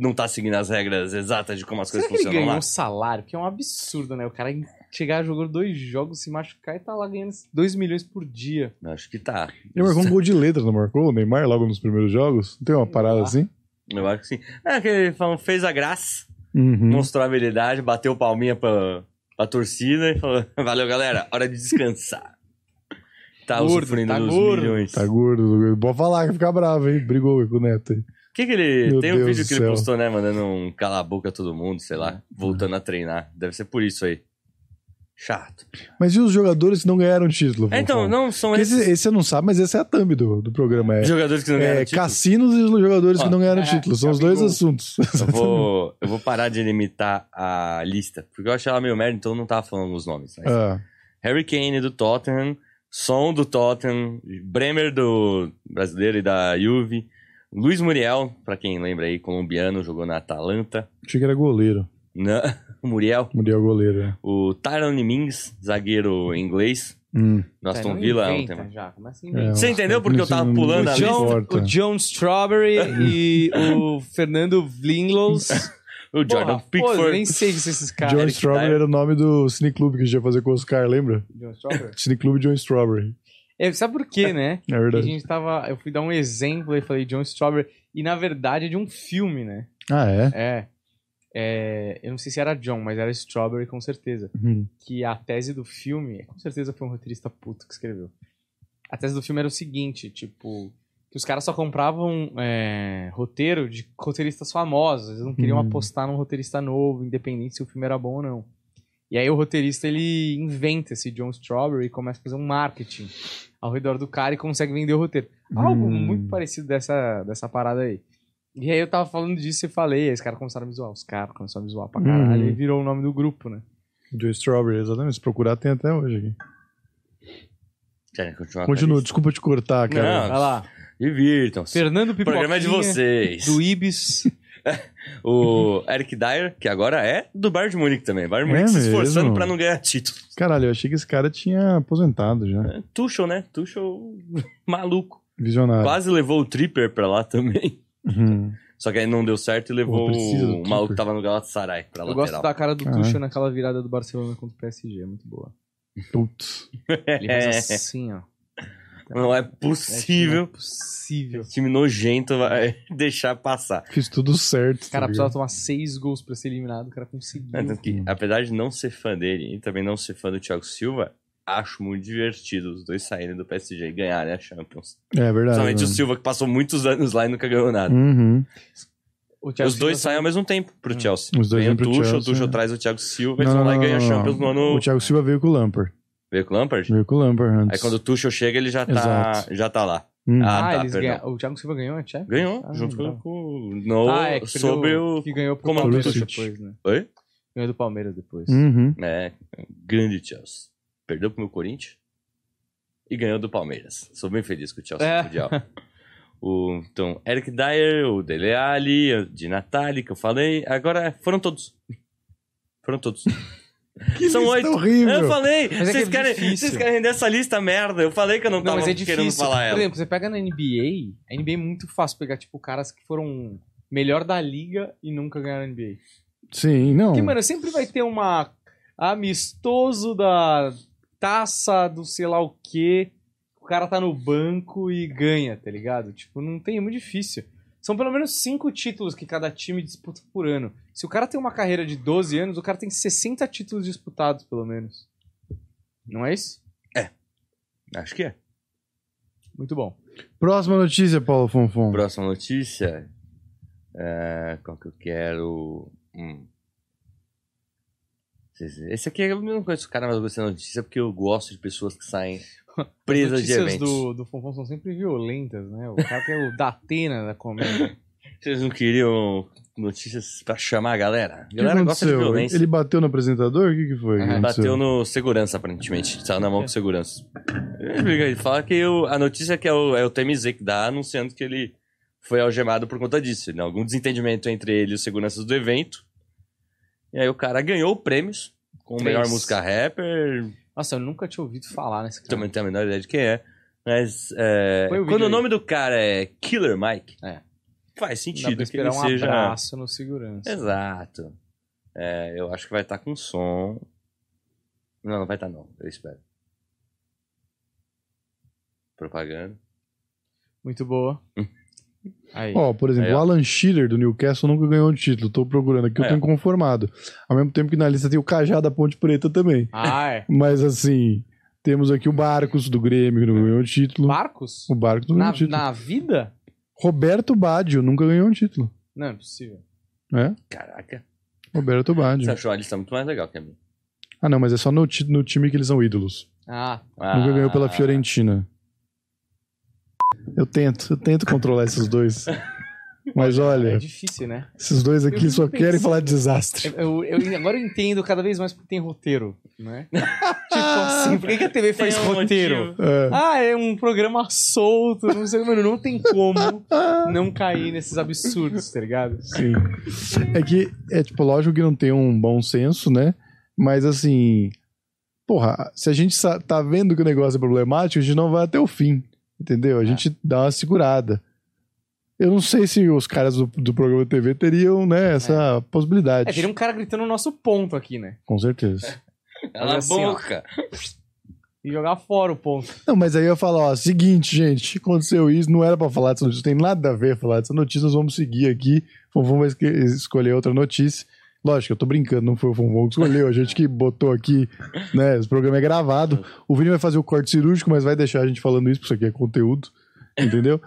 Não tá seguindo as regras exatas de como as Será coisas que ele funcionam ganhou lá? um salário? Que é um absurdo, né? O cara chegar, jogou dois jogos, se machucar e tá lá ganhando 2 milhões por dia. Acho que tá. Ele marcou um gol de letra, não marcou? O Neymar logo nos primeiros jogos? Não tem uma parada Ah. assim? Eu acho que sim. É que ele falou- fez a graça, Uhum. mostrou a habilidade, bateu palminha pra, pra torcida e falou: Valeu, galera, hora de descansar. Tá Gordo, usufruindo tá dos gordo. milhões. Tá gordo. Pode falar que fica bravo, hein? Brigou com o Neto aí. Que que ele. Meu tem um Deus vídeo do que ele postou, né? Mandando um cala a boca a todo mundo, sei lá, voltando a treinar. Deve ser por isso aí. Chato. Mas e os jogadores que não ganharam título? É, então, Fofão? não, são Porque esses esse, esse você não sabe, mas esse é a thumb do, do programa. É, jogadores que não ganharam é título. cassinos e os jogadores Ó, que não ganharam é, título. São os dois assuntos. Eu vou, eu vou parar de limitar a lista, porque eu achei ela meio merda, então eu não tava falando os nomes. Mas Ah, Harry Kane do Tottenham, Son do Tottenham, Bremer do brasileiro e da Juve, Luiz Muriel, pra quem lembra aí, colombiano, jogou na Atalanta. Achei que era goleiro. Não, o Muriel. Muriel goleiro, é. O Tyrone Mings, zagueiro inglês, Hum. do Aston Não Villa. há um inventa tempo. já, começa a É. Você entendeu tempos porque eu tava pulando não a se lista? importa. O John Strawberry e o Fernando Vlinglos. O Jordan Porra, pô, Pickford. nem sei são esses caras. John Eric Strawberry Dyer. era o nome do cineclube que a gente ia fazer com o Oscar, lembra? John Strawberry? Cineclube John Strawberry. É, sabe por quê, né? É Que a verdade. gente tava. Eu fui dar um exemplo e falei John Strawberry. E na verdade é de um filme, né? Ah, é? É. É, eu não sei se era John, mas era Strawberry com certeza. Hum. Que a tese do filme, com certeza foi um roteirista puto que escreveu. A tese do filme era o seguinte, tipo, que os caras só compravam é, roteiro de roteiristas famosos. Eles não queriam Hum. apostar num roteirista novo, independente se o filme era bom ou não. E aí o roteirista ele inventa esse John Strawberry e começa a fazer um marketing ao redor do cara e consegue vender o roteiro. Algo Hum. muito parecido dessa, dessa parada aí. E aí eu tava falando disso e falei, aí os caras começaram a me zoar. Os caras começaram a me zoar pra caralho Uhum. e virou o nome do grupo, né? John Strawberry, exatamente. Se procurar, tem até hoje aqui. Querem continuar Continua, desculpa te cortar, cara. Não. Vai lá. Divirtam-se. Fernando O programa é de vocês. Do Ibis. O Eric Dyer, que agora é do Bayern de Munique também. Bayern de É Munique se esforçando pra não ganhar título. Caralho, eu achei que esse cara tinha aposentado já. É, Tuchel, né? Tuchel maluco. Visionário. Quase levou o Tripper pra lá também. Uhum. Só que aí não deu certo e levou Pô, o maluco que tava no Galatasaray pra Eu lateral. gosto da cara do Caralho. Tuchel naquela virada do Barcelona contra o PSG. É muito boa. Putz. Ele faz assim, ó. Não é Não é possível. possível. Esse time nojento vai deixar passar. Fiz tudo certo. O cara tá precisava tomar seis gols pra ser eliminado. O cara conseguiu. É, que, apesar de não ser fã dele e também não ser fã do Thiago Silva, acho muito divertido os dois saírem do PSG e ganharem a Champions. É verdade. Principalmente o mano. Silva, que passou muitos anos lá e nunca ganhou nada. Uhum. O os dois saem ao mesmo tempo pro Hum. Chelsea. Os dois o vêm pro Tuchel, o Chelsea, Tuchel é. traz o Thiago Silva, eles vão lá e ganham a Champions no ano... O Thiago Silva veio com o Lampard. Veio com o Lampard? Veio com o Lampard antes. Aí quando o Tuchel chega, ele já tá, Exato. já tá lá. Hum. Ah, Ah, tá, eles perdão. ganham. O Thiago Silva ganhou a Champions? Ganhou, Ah, junto então. com o... No, Ah, é, sobre o... Que ganhou pro comando Palmeiras depois, né? Oi? Ganhou do Palmeiras depois. Uhum. É, grande Chelsea. Perdeu pro meu Corinthians e ganhou do Palmeiras. Sou bem feliz com o Chelsea É. no Mundial. O, então, Eric Dyer, o Dele Alli, o Di Natali, que eu falei. Agora foram todos. Foram todos. Que São oito. horrível. Eu falei, Mas é que vocês, é querem, difícil. vocês querem render essa lista merda. Eu falei que eu não, Não, tava mas é querendo difícil. falar Por ela. exemplo, você pega na NBA, a NBA é muito fácil pegar, tipo, caras que foram melhor da liga e nunca ganharam a NBA. Sim, não. Porque, mano, sempre vai ter uma amistoso da taça do sei lá o quê. O cara tá no banco e ganha, tá ligado? Tipo, não tem, é muito difícil. São pelo menos cinco títulos que cada time disputa por ano. Se o cara tem uma carreira de 12 anos, o cara tem 60 títulos disputados, pelo menos. Não é isso? Acho que é. Muito bom. Próxima notícia, Paulo Fonfon. Próxima notícia. É, qual que eu quero? Hum. Esse aqui eu não conheço o cara, mas eu gostei da notícia porque eu gosto de pessoas que saem presas As de notícias eventos. do, do Fonfon são sempre violentas, né? O cara que é o Datena da comédia. Vocês não queriam notícias pra chamar a galera? A galera gosta de violência. Ele bateu no apresentador? O que, que foi? Ah, que? Bateu no segurança, aparentemente. Saiu na mão com segurança. Ele fala que o- a notícia é que é o, é o TMZ que dá, anunciando que ele foi algemado por conta disso. Né? Algum desentendimento entre ele e os seguranças do evento. E aí o cara ganhou prêmios com o Três. melhor música rapper. Nossa, eu nunca tinha ouvido falar nesse cara. Também não tenho a menor ideia de quem é. Mas é, Põe o vídeo quando o aí. nome do cara é Killer Mike, É. faz Dá sentido que ele esperar um seja... abraço no segurança. Exato. É, eu acho que vai estar com som. Não, não vai estar não. Eu espero. Propaganda. Muito boa. Aí. Ó, por exemplo, Aí, ó. o Alan Shearer do Newcastle nunca ganhou um título. Tô procurando aqui, eu É. tô inconformado. Ao mesmo tempo que na lista tem o Cajá da Ponte Preta também. Ah, é. Mas assim, temos aqui o Barcos do Grêmio, que não ganhou um título. Marcos? O Barcos não ganhou Na, um título. na vida? Roberto Baggio nunca ganhou um título. Não, é possível. É? Caraca. Roberto Você Baggio. achou a lista muito mais legal que a minha. Ah, não, mas é só no, no time que eles são ídolos. Ah, Nunca ganhou pela Ah, Fiorentina. Eu tento, eu tento controlar esses dois. Mas olha, é difícil, né? esses dois aqui só querem pensando- falar de desastre. Eu, eu- agora eu entendo cada vez mais porque tem roteiro, né? assim, por que, que a TV faz um roteiro? É. Ah, é um programa solto, não sei, mano, não tem como não cair nesses absurdos, tá ligado? Sim. É que, é tipo, lógico que não tem um bom senso, né? Mas assim, porra, se a gente tá vendo que o negócio é problemático, a gente não vai até o fim, entendeu? A gente dá uma segurada. Eu não sei se os caras do, do programa de TV teriam, né, essa possibilidade. É, teria um cara gritando o nosso ponto aqui, né? Com certeza. Cala a assim, boca. E jogar fora o ponto. Não, mas aí eu falo, ó, seguinte, gente, aconteceu isso, não era pra falar dessa notícia, não tem nada a ver falar dessa notícia, nós vamos seguir aqui, esque- escolher outra notícia. Lógico, eu tô brincando, não foi o Fonfon que escolheu, a gente que botou aqui, né, esse programa é gravado. O Vini vai fazer o corte cirúrgico, mas vai deixar a gente falando isso, porque isso aqui é conteúdo, entendeu?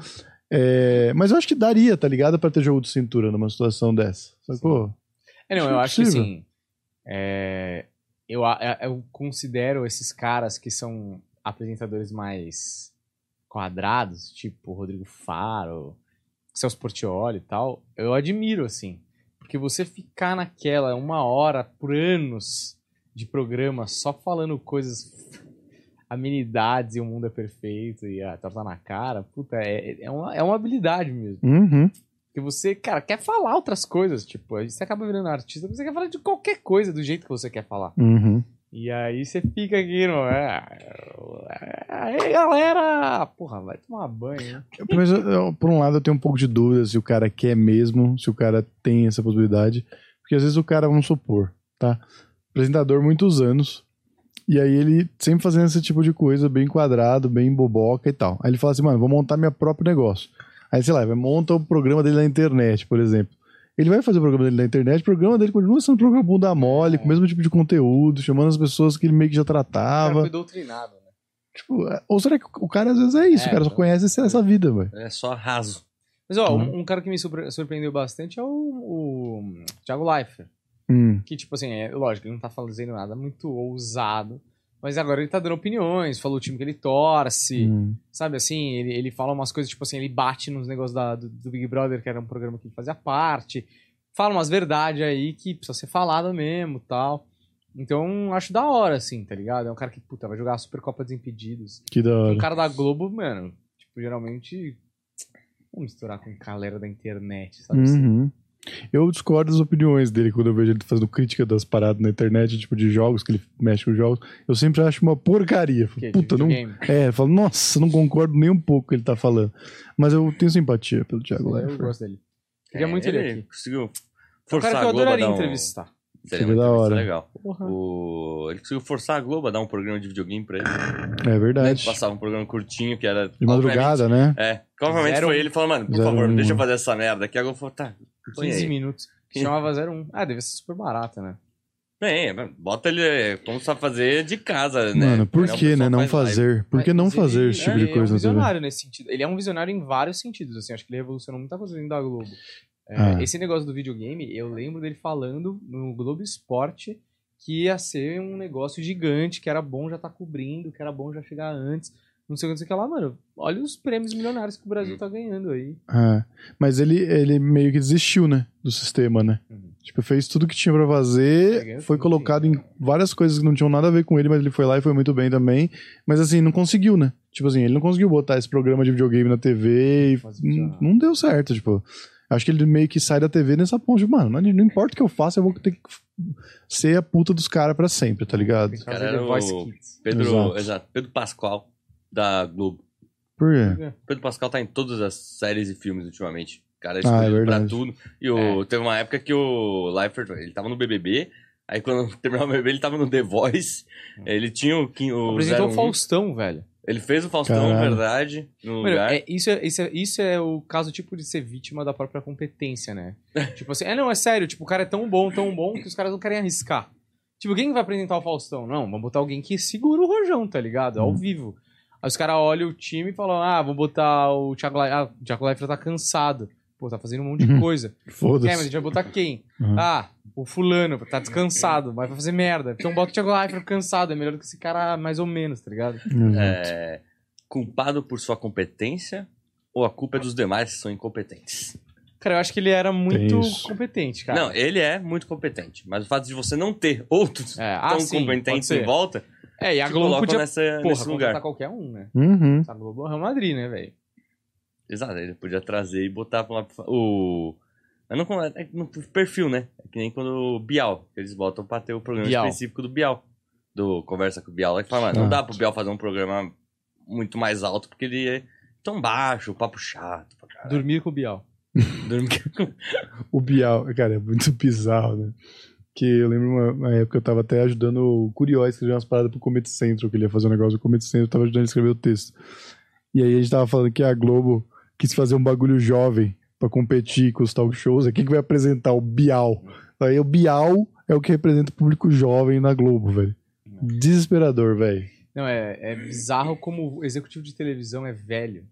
É, mas eu acho que daria, tá ligado? Pra ter jogo de cintura numa situação dessa, sacou? É, não, eu acho que assim. é, eu, a- eu considero esses caras que são apresentadores mais quadrados, tipo Rodrigo Faro, Celso Portioli e tal, eu admiro, assim. Porque você ficar naquela uma hora por anos de programa só falando coisas, amenidades e o mundo é perfeito e a torta na cara, puta, é, é, uma, é uma habilidade mesmo. Uhum. Porque você, cara, quer falar outras coisas, tipo, você acaba virando artista, você quer falar de qualquer coisa do jeito que você quer falar. Uhum. E aí você fica aqui, não é? Aí, galera! Porra, vai tomar banho, né? Mas, eu- por um lado, eu tenho um pouco de dúvida se o cara quer mesmo, se o cara tem essa possibilidade. Porque às vezes o cara, vamos supor, tá? Apresentador muitos anos. E aí ele sempre fazendo esse tipo de coisa, bem quadrado, bem boboca e tal. Aí ele fala assim, mano, vou montar meu próprio negócio. Aí, sei lá, monta o programa dele na internet, por exemplo. Ele vai fazer o programa dele na internet, o programa dele continua sendo um programa bunda mole, com o mesmo tipo de conteúdo, chamando as pessoas que ele meio que já O cara tratava. foi doutrinado, né? Tipo, é- ou será que o cara às vezes é isso? É, o cara só então. conhece essa- essa vida, velho. É só raso. Mas, ó, Uhum. um, cara que me surpre- surpreendeu bastante é o, o Thiago Leifert. Hum. Que, tipo assim, é lógico, ele não tá fazendo nada muito ousado. Mas agora ele tá dando opiniões, falou o time que ele torce. hum. Sabe assim, ele, ele fala umas coisas, tipo assim, ele bate nos negócios da- do, do Big Brother, que era um programa que ele fazia parte. Fala umas verdades aí que precisa ser falada mesmo tal. Então, acho da hora, assim, tá ligado? É um cara que, puta, vai jogar a Supercopa Desimpedidos. Que da hora. Um cara da Globo, mano, tipo, geralmente. Vamos misturar com galera da internet, sabe? assim? Uhum. Eu discordo das opiniões dele quando eu vejo ele fazendo crítica das paradas na internet, tipo de jogos, que ele mexe com jogos. Eu sempre acho uma porcaria. Que é Puta, não. videogame. É, eu falo, nossa, não concordo nem um pouco com o que ele tá falando. Mas eu tenho simpatia pelo Thiago Eu Leifert. gosto dele. Queria muito ele aqui. conseguiu É um forçar cara que eu a Globo a adoraria dar um... entrevistar. Seria uma da entrevista hora. legal. Porra. O... Ele conseguiu forçar a Globo a dar um programa de videogame pra ele. É Né? verdade. Passava um programa curtinho que era. De madrugada, né? É. Provavelmente Zero foi ele falando, mano, por Zero favor, um. deixa eu fazer essa merda aqui. A Globo falou, tá. Põe 15 aí. minutos. Chamava 01. Ah, deve ser super barata, né? Bem, bota ele é, como sabe fazer de casa, né? Mano, por É, o que, né? Não faz live. fazer? Por que não fazer ele- esse tipo é, de Ele é coisa um visionário nesse sentido. Ele é um visionário em vários sentidos, assim. Acho que ele revolucionou muita coisa dentro da Globo. É, Ah. Esse negócio do videogame, eu lembro dele falando no Globo Esporte que ia ser um negócio gigante, que era bom já estar cobrindo, que era bom já chegar antes. Não sei o que, não sei o que lá, mano. Olha os prêmios milionários que o Brasil tá ganhando aí. Ah, mas ele, ele meio que desistiu, né? Do sistema, né? Uhum. Tipo, fez tudo que tinha pra fazer, foi colocado em várias coisas que não tinham nada a ver com ele, mas ele foi lá e foi muito bem também. Mas assim, não conseguiu, né? Tipo assim, ele não conseguiu botar esse programa de videogame na TV e não, não deu certo, tipo. Acho que ele meio que sai da TV nessa ponte, mano, não, não importa o que eu faça, eu vou ter que ser a puta dos caras pra sempre, tá ligado? Cara era o- Voice Kids. Pedro, Exato. exato. Pedro Pascoal, da Globo. Por quê? Pedro Pascal tá em todas as séries e filmes ultimamente. O Cara, é Ah, é escolhido pra tudo. E o, teve uma época que o Leifert, ele tava no BBB, aí quando terminou o BBB, ele tava no The Voice. Ele tinha o, o Apresentou o 01. Faustão, velho. Ele fez o Faustão, Caralho. verdade, no Mano, lugar. é, isso, é, isso, é, isso é o caso, tipo, de ser vítima da própria competência, né? tipo assim, é, não, é sério, tipo, o cara é tão bom, tão bom, que os caras não querem arriscar. Tipo, quem vai apresentar o Faustão? Não, vamos botar alguém que segura o rojão, tá ligado? Ao Hum. vivo. Aí os caras olham o time e falam, ah, vamos botar o Thiago Leifert. Ah, o Thiago Leifert tá cansado. Pô, tá fazendo um monte de coisa. É, mas a Foda-se. gente vai botar quem? Uhum. Ah, o fulano, tá descansado, vai fazer merda. Então bota o Thiago Leifert cansado, é melhor do que esse cara mais ou menos, tá ligado? Exato. É, culpado por sua competência ou a culpa é dos demais que são incompetentes? Cara, eu acho que ele era muito competente, cara. Não, ele é muito competente, mas o fato de você não ter outros É, ah, tão sim, pode competentes em volta É, e a Globo podia, nessa, porra, nesse lugar. qualquer um, né? Uhum. A Globo é o Real Madrid, né, velho? Exato, ele podia trazer e botar pra lá o. Mas não, com- é no perfil, né? É que nem quando o Bial, que eles botam pra ter o programa Bial. específico do Bial. Do Conversa com o Bial. Aí fala, mano, não Ah. dá pro Bial fazer um programa muito mais alto, porque ele é tão baixo, papo chato pra caralho. Dormir com o Bial. Dormir O Bial, cara, é muito bizarro, né? Que eu lembro uma, uma época eu tava até ajudando o Curió a escrever umas paradas pro Comedy Central, que ele ia fazer um negócio do Comedy Central, eu tava ajudando ele a escrever o texto. E aí a gente tava falando que a Globo quis fazer um bagulho jovem pra competir com os talk shows. Aí Quem que vai apresentar? O Bial. Aí o Bial é o que representa o público jovem na Globo, velho. Desesperador, velho. Não, é, é bizarro como o executivo de televisão é velho.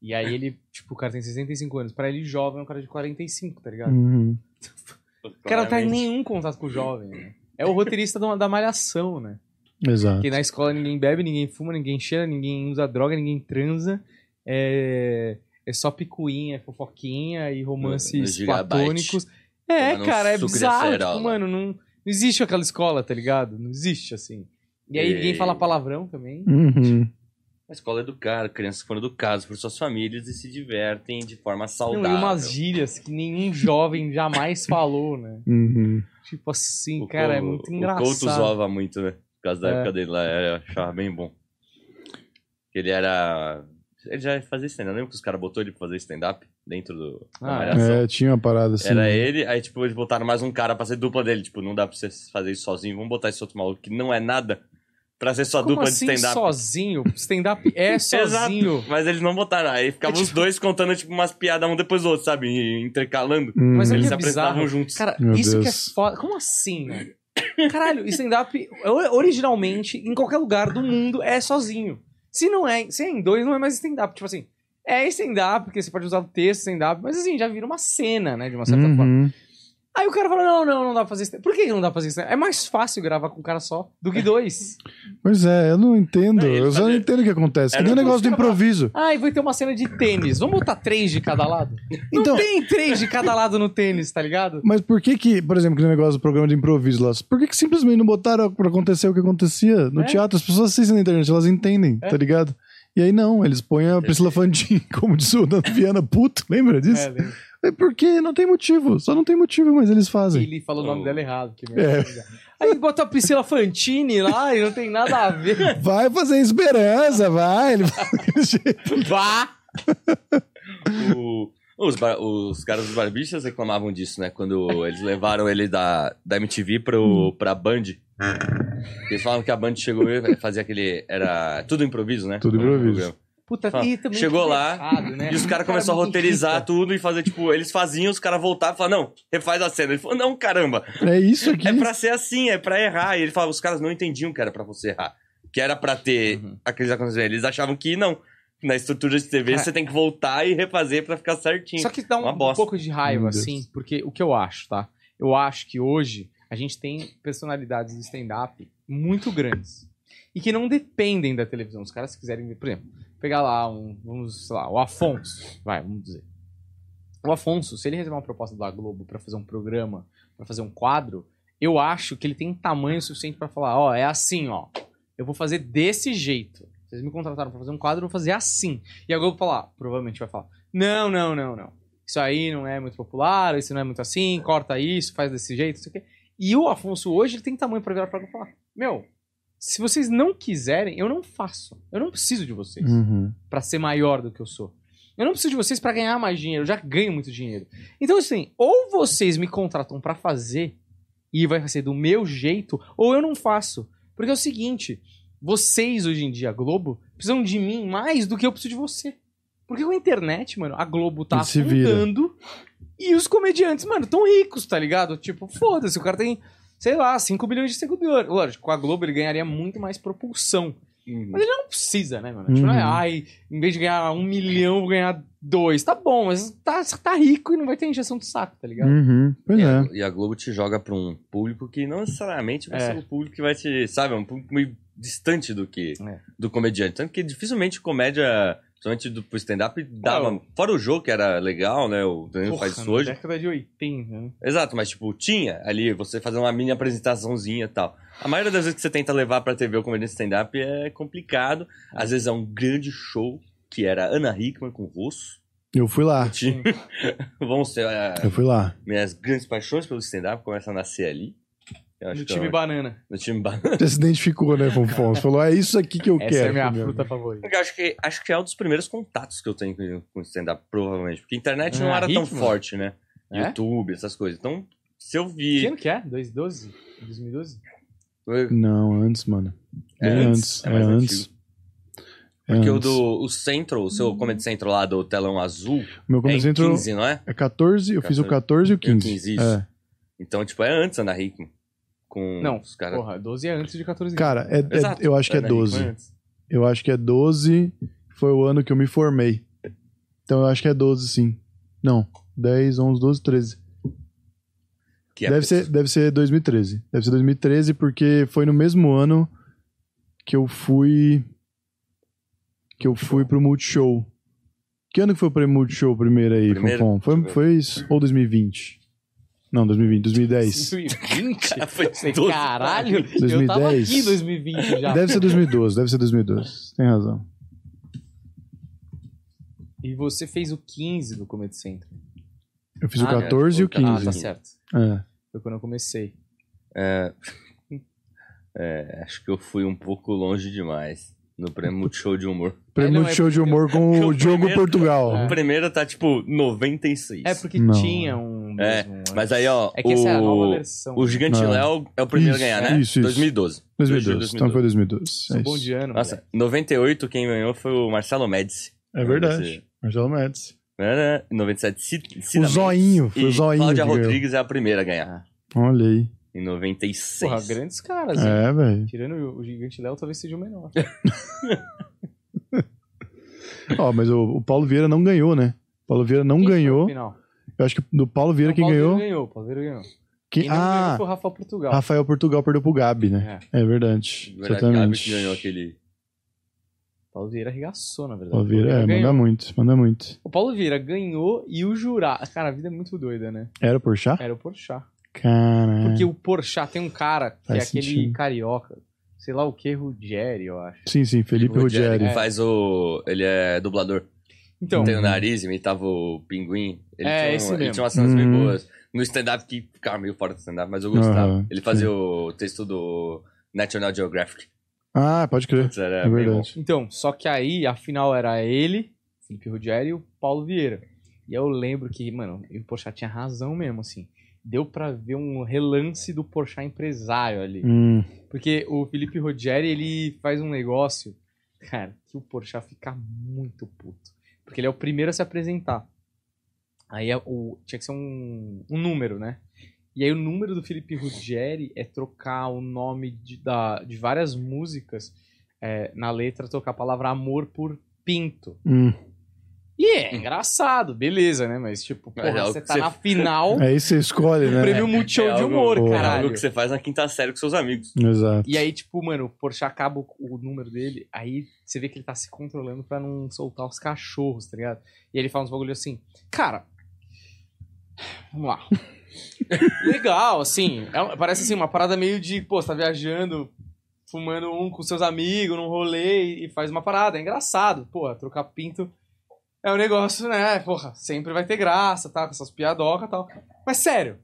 E aí ele, tipo, o cara tem 65 anos. Pra ele, jovem é um cara de 45, tá ligado? Uhum. O cara não tá em nenhum contato com o jovem, né? É o roteirista da, da malhação, né? Exato. Porque na escola ninguém bebe, ninguém fuma, ninguém cheira, ninguém usa droga, ninguém transa. É, é só picuinha, fofoquinha e No romances gigabyte. platônicos. É, Tomando cara, é bizarro. Tipo, mano, não, não existe aquela escola, tá ligado? Não existe, assim. E aí E- ninguém fala palavrão também. Uhum. A escola é educada, crianças foram educadas por suas famílias e se divertem de forma Não, saudável. e umas gírias que nenhum jovem jamais falou, né? Uhum. Tipo assim, O cara, é muito O Couto engraçado. zoava muito, né? Por causa da É. época dele lá, eu achava bem bom. Ele era. Ele já fazia stand-up. Lembra que os caras botou ele pra fazer stand-up dentro do, Ah, malhação? É, tinha uma parada assim. Era ele, aí tipo, eles botaram mais um cara pra ser dupla dele. Tipo, não dá pra você fazer isso sozinho. Vamos botar esse outro maluco que não é nada pra ser sua Como dupla assim de stand-up. sozinho? Stand-up é sozinho. Exato. Mas eles não botaram. Aí ficavam É os tipo- dois contando, tipo, umas piadas um depois do outro, sabe? E- Intercalando. Uhum. Mas Eles que se é apresentavam juntos. Cara, Meu isso que Deus. é foda. Como assim, né? Caralho, stand-up, originalmente, em qualquer lugar do mundo, é sozinho. Se não é, se é em dois, não é mais stand-up. Tipo assim, é stand-up, porque você pode usar o texto stand-up, mas assim, já vira uma cena, né, de uma certa forma. Aí o cara fala, não, não, não dá pra fazer stand Por que que não dá pra fazer stand É mais fácil gravar com um cara só do que dois. Pois é, eu não entendo. Não, ele eu só não fazia- entendo o que acontece. Que nem o um negócio do improviso. Ah, e vai ter uma cena de tênis. Vamos botar três de cada lado? Não Então- tem três de cada lado no tênis, tá ligado? Mas por que que, por exemplo, aquele negócio do programa de improviso lá, por que que simplesmente não botaram pra acontecer o que acontecia no É. teatro? As pessoas assistem na internet, elas entendem, É. tá ligado? E aí não, eles põem a Priscila Fantin, como diz o Dano Viana, puto, lembra disso? É, lembra? É porque não tem motivo, só não tem motivo, mas eles fazem. Ele falou o nome Oh. dela errado. Que É. Aí botou a Priscila Fantini lá e não tem nada a ver. Vai fazer esperança, vai. Ele. Vá! O- os, os caras dos Barbixas reclamavam disso, né? Quando eles levaram ele da, da MTV pro, pra Band. Eles falavam que a Band chegou e fazia aquele. Era tudo improviso, né? Tudo improviso. Puta, Fala, e também chegou lá, errado, né? E os caras O começaram a roteirizar irrita. tudo e fazer, tipo, eles faziam, os caras voltavam e falavam, não, refaz a cena. Ele falou, não, caramba, É isso aqui. é pra ser assim, é pra errar. E ele falava, os caras não entendiam que era pra você errar. Que era pra ter Uhum. aqueles acontecimentos. Eles achavam que não. Na estrutura de TV, Cara, você tem que voltar e refazer pra ficar certinho. Só que dá um, Uma um pouco de raiva, assim, porque o que eu acho, tá? Eu acho que hoje a gente tem personalidades do stand-up muito grandes. E que não dependem da televisão. Os caras se quiserem ver, por exemplo, pegar lá um, vamos, sei lá, o Afonso, vai, vamos dizer. O Afonso, se ele receber uma proposta da Globo pra fazer um programa, pra fazer um quadro, eu acho que ele tem tamanho suficiente pra falar, ó, é assim, ó. Eu vou fazer desse jeito. Vocês me contrataram pra fazer um quadro, eu vou fazer assim. E a Globo falar, provavelmente vai falar, não, não, não, não. Isso aí não é muito popular, isso não é muito assim, corta isso, faz desse jeito, isso aqui. E o Afonso hoje, ele tem tamanho pra virar e falar, meu, se vocês não quiserem, eu não faço. Eu não preciso de vocês Uhum. pra ser maior do que eu sou. Eu não preciso de vocês pra ganhar mais dinheiro, eu já ganho muito dinheiro. Então, assim, ou vocês me contratam pra fazer e vai ser do meu jeito, ou eu não faço. Porque é o seguinte, vocês hoje em dia, a Globo, precisam de mim mais do que eu preciso de você. Porque com a internet, mano, a Globo tá afundando e os comediantes, mano, tão ricos, tá ligado? Tipo, foda-se, o cara tem, sei lá, 5 bilhões de seguidores. Lógico, com a Globo ele ganharia muito mais propulsão. Mas ele não precisa, né, mano? Tipo, não é, Uhum. ai, em vez de ganhar um milhão, eu vou ganhar dois. Tá bom, mas tá, tá rico e não vai ter injeção de saco, tá ligado? Uhum. Pois E é. a, e a Globo te joga pra um público que não necessariamente vai É. ser o público que vai te. Sabe, é um público meio distante do que É. do comediante. Tanto que dificilmente comédia, principalmente do pro stand-up, dava. Fora o jogo, que era legal, né? O Danilo faz isso na hoje. década de 80, né? Exato, mas tipo, tinha ali você fazer uma mini apresentaçãozinha e tal. A maioria das vezes que você tenta levar pra TV o comediante stand-up é complicado. Às vezes é um grande show, que era Ana Hickman com o Russo. Eu fui lá. Vamos ter é, Eu fui lá. minhas grandes paixões pelo stand-up começam a nascer ali. No que time eu- banana. no time banana. Você se identificou, né, Fonfon? Você falou, é isso aqui que eu Essa quero. é a minha fruta favorita. Eu acho que, acho que é um dos primeiros contatos que eu tenho com- com stand-up, provavelmente. Porque a internet não Ah, era tão Hickman? forte, né? É? YouTube, essas coisas. Então, se eu Que vi. ano que é? 2012? 2012? Não, antes, mano. É Bem antes? antes. É É, mais antes. antigo. É Porque o do o Central, o seu Comedy Central lá do telão azul, Meu é em começo entrou. 15, não é? É 14, eu fiz o 14 e o 15. 15, isso. É. Então, tipo, é antes Ana Hickman. Com Não, os caras. porra, 12 é antes de 14 Cara, é- é- eu acho que é Ana Hickman 12. antes. Eu acho que é 12. Foi o ano que eu me formei. Então eu acho que é 12, sim. Não. 10, 11, 12, 13. Que é Deve ser, deve ser 2013. Deve ser 2013 porque foi no mesmo ano que eu fui. Que eu fui pro Multishow. Que ano que foi pro Multishow primeiro aí, Primeiro? Eu Foi, foi isso? Ou 2020? Não, 2020, 2010. 2020? Cara, foi Falei, 12 Caralho, eu 2010. tava aqui em 2020 já. Deve ser 2012, deve ser 2012. Tem razão. E você fez o 15 do Comedy Central. Eu fiz Ah, o 14 é, e o 15. Ah, tá certo. É. Foi quando eu comecei. É, é, acho que eu fui um pouco longe demais no prêmio Multishow de humor. Prêmio de é show de porque- humor com o o Diogo primeiro- Portugal. É. O primeiro tá tipo 96. É porque Não. tinha um. É, mesmo Mas antes. aí, ó, É que essa é a nova o, versão. o Gigante Não. Léo é o primeiro Isso, a ganhar, né? isso, isso. 2012. 2012. Então foi 2012. Sou É, bom de ano. Nossa, 98 quem ganhou foi o Marcelo Médici. é verdade. Marcelo Médici. Né? 97, Cid, O Cida zoinho, foi o zoinho Cláudia. Rodrigues é a primeira a ganhar. Olha aí. Em 96. Porra, grandes caras, hein? É, velho. Tirando o o Gigante Léo, talvez seja o menor. Ó, mas o, o Paulo Vieira não ganhou, né? O Paulo Vieira não Quem ganhou. final? Eu acho que do Paulo Vieira Não, quem Paulo ganhou. Vieira ganhou. Paulo Vieira ganhou. Quem... Quem não ganhou Ah, foi o Rafael Portugal. Rafael Portugal perdeu pro Gabi, né? É. É verdade. Verdade, Gabi que ganhou aquele. Paulo Vieira arregaçou, na verdade. Paulo Vieira, é, ganhou. manda muito, manda muito. O Paulo Vieira ganhou e o jurado. Cara, a vida é muito doida, né? Era o Porchat? Era o Porchat. Caralho. Porque o Porchat tem um cara que Faz é aquele sentido. carioca. Sei lá o que, Ruggeri, eu acho. Sim, sim, Felipe Ruggeri. Ele faz o. Ele é dublador. Então, Tem o nariz, imitava o pinguim. Ele, É, tinha, um- esse ele mesmo. tinha umas cenas bem Uhum. boas. No stand-up que ficava meio fora do stand-up, mas eu gostava. Aham, ele fazia o texto do National Geographic. Ah, pode crer. Era É bem verdade. então, só que aí a final era ele, Felipe Ruggeri e o Paulo Vieira. E eu lembro que, mano, o Porchat tinha razão mesmo, assim. Deu pra ver um relance do Porchat empresário ali. Hum, Porque o Felipe Ruggeri, ele faz um negócio, cara, que o Porchat fica muito puto. Porque ele é o primeiro a se apresentar. Aí é o, tinha que ser um, um número, né? E aí o número do Felipe Ruggeri é trocar o nome de, da, de várias músicas é, na letra, trocar a palavra amor por pinto. hum. E é engraçado, beleza, né? Mas tipo, é porra, algo você tá você- na final Aí você escolhe, do né? prêmio Multishow É de algo- humor, É caralho. algo que você faz na quinta série com seus amigos. Exato. E aí, tipo, mano, o Porsche acaba o, número dele, aí você vê que ele tá se controlando pra não soltar os cachorros, tá ligado? E ele fala uns bagulho assim, cara, vamos lá. Legal, assim, é parece assim, uma parada meio de, pô, você tá viajando, fumando um com seus amigos num rolê e, e faz uma parada, é engraçado, pô, trocar pinto é um negócio, né, porra, sempre vai ter graça, tá, com essas piadocas e tal. Mas sério,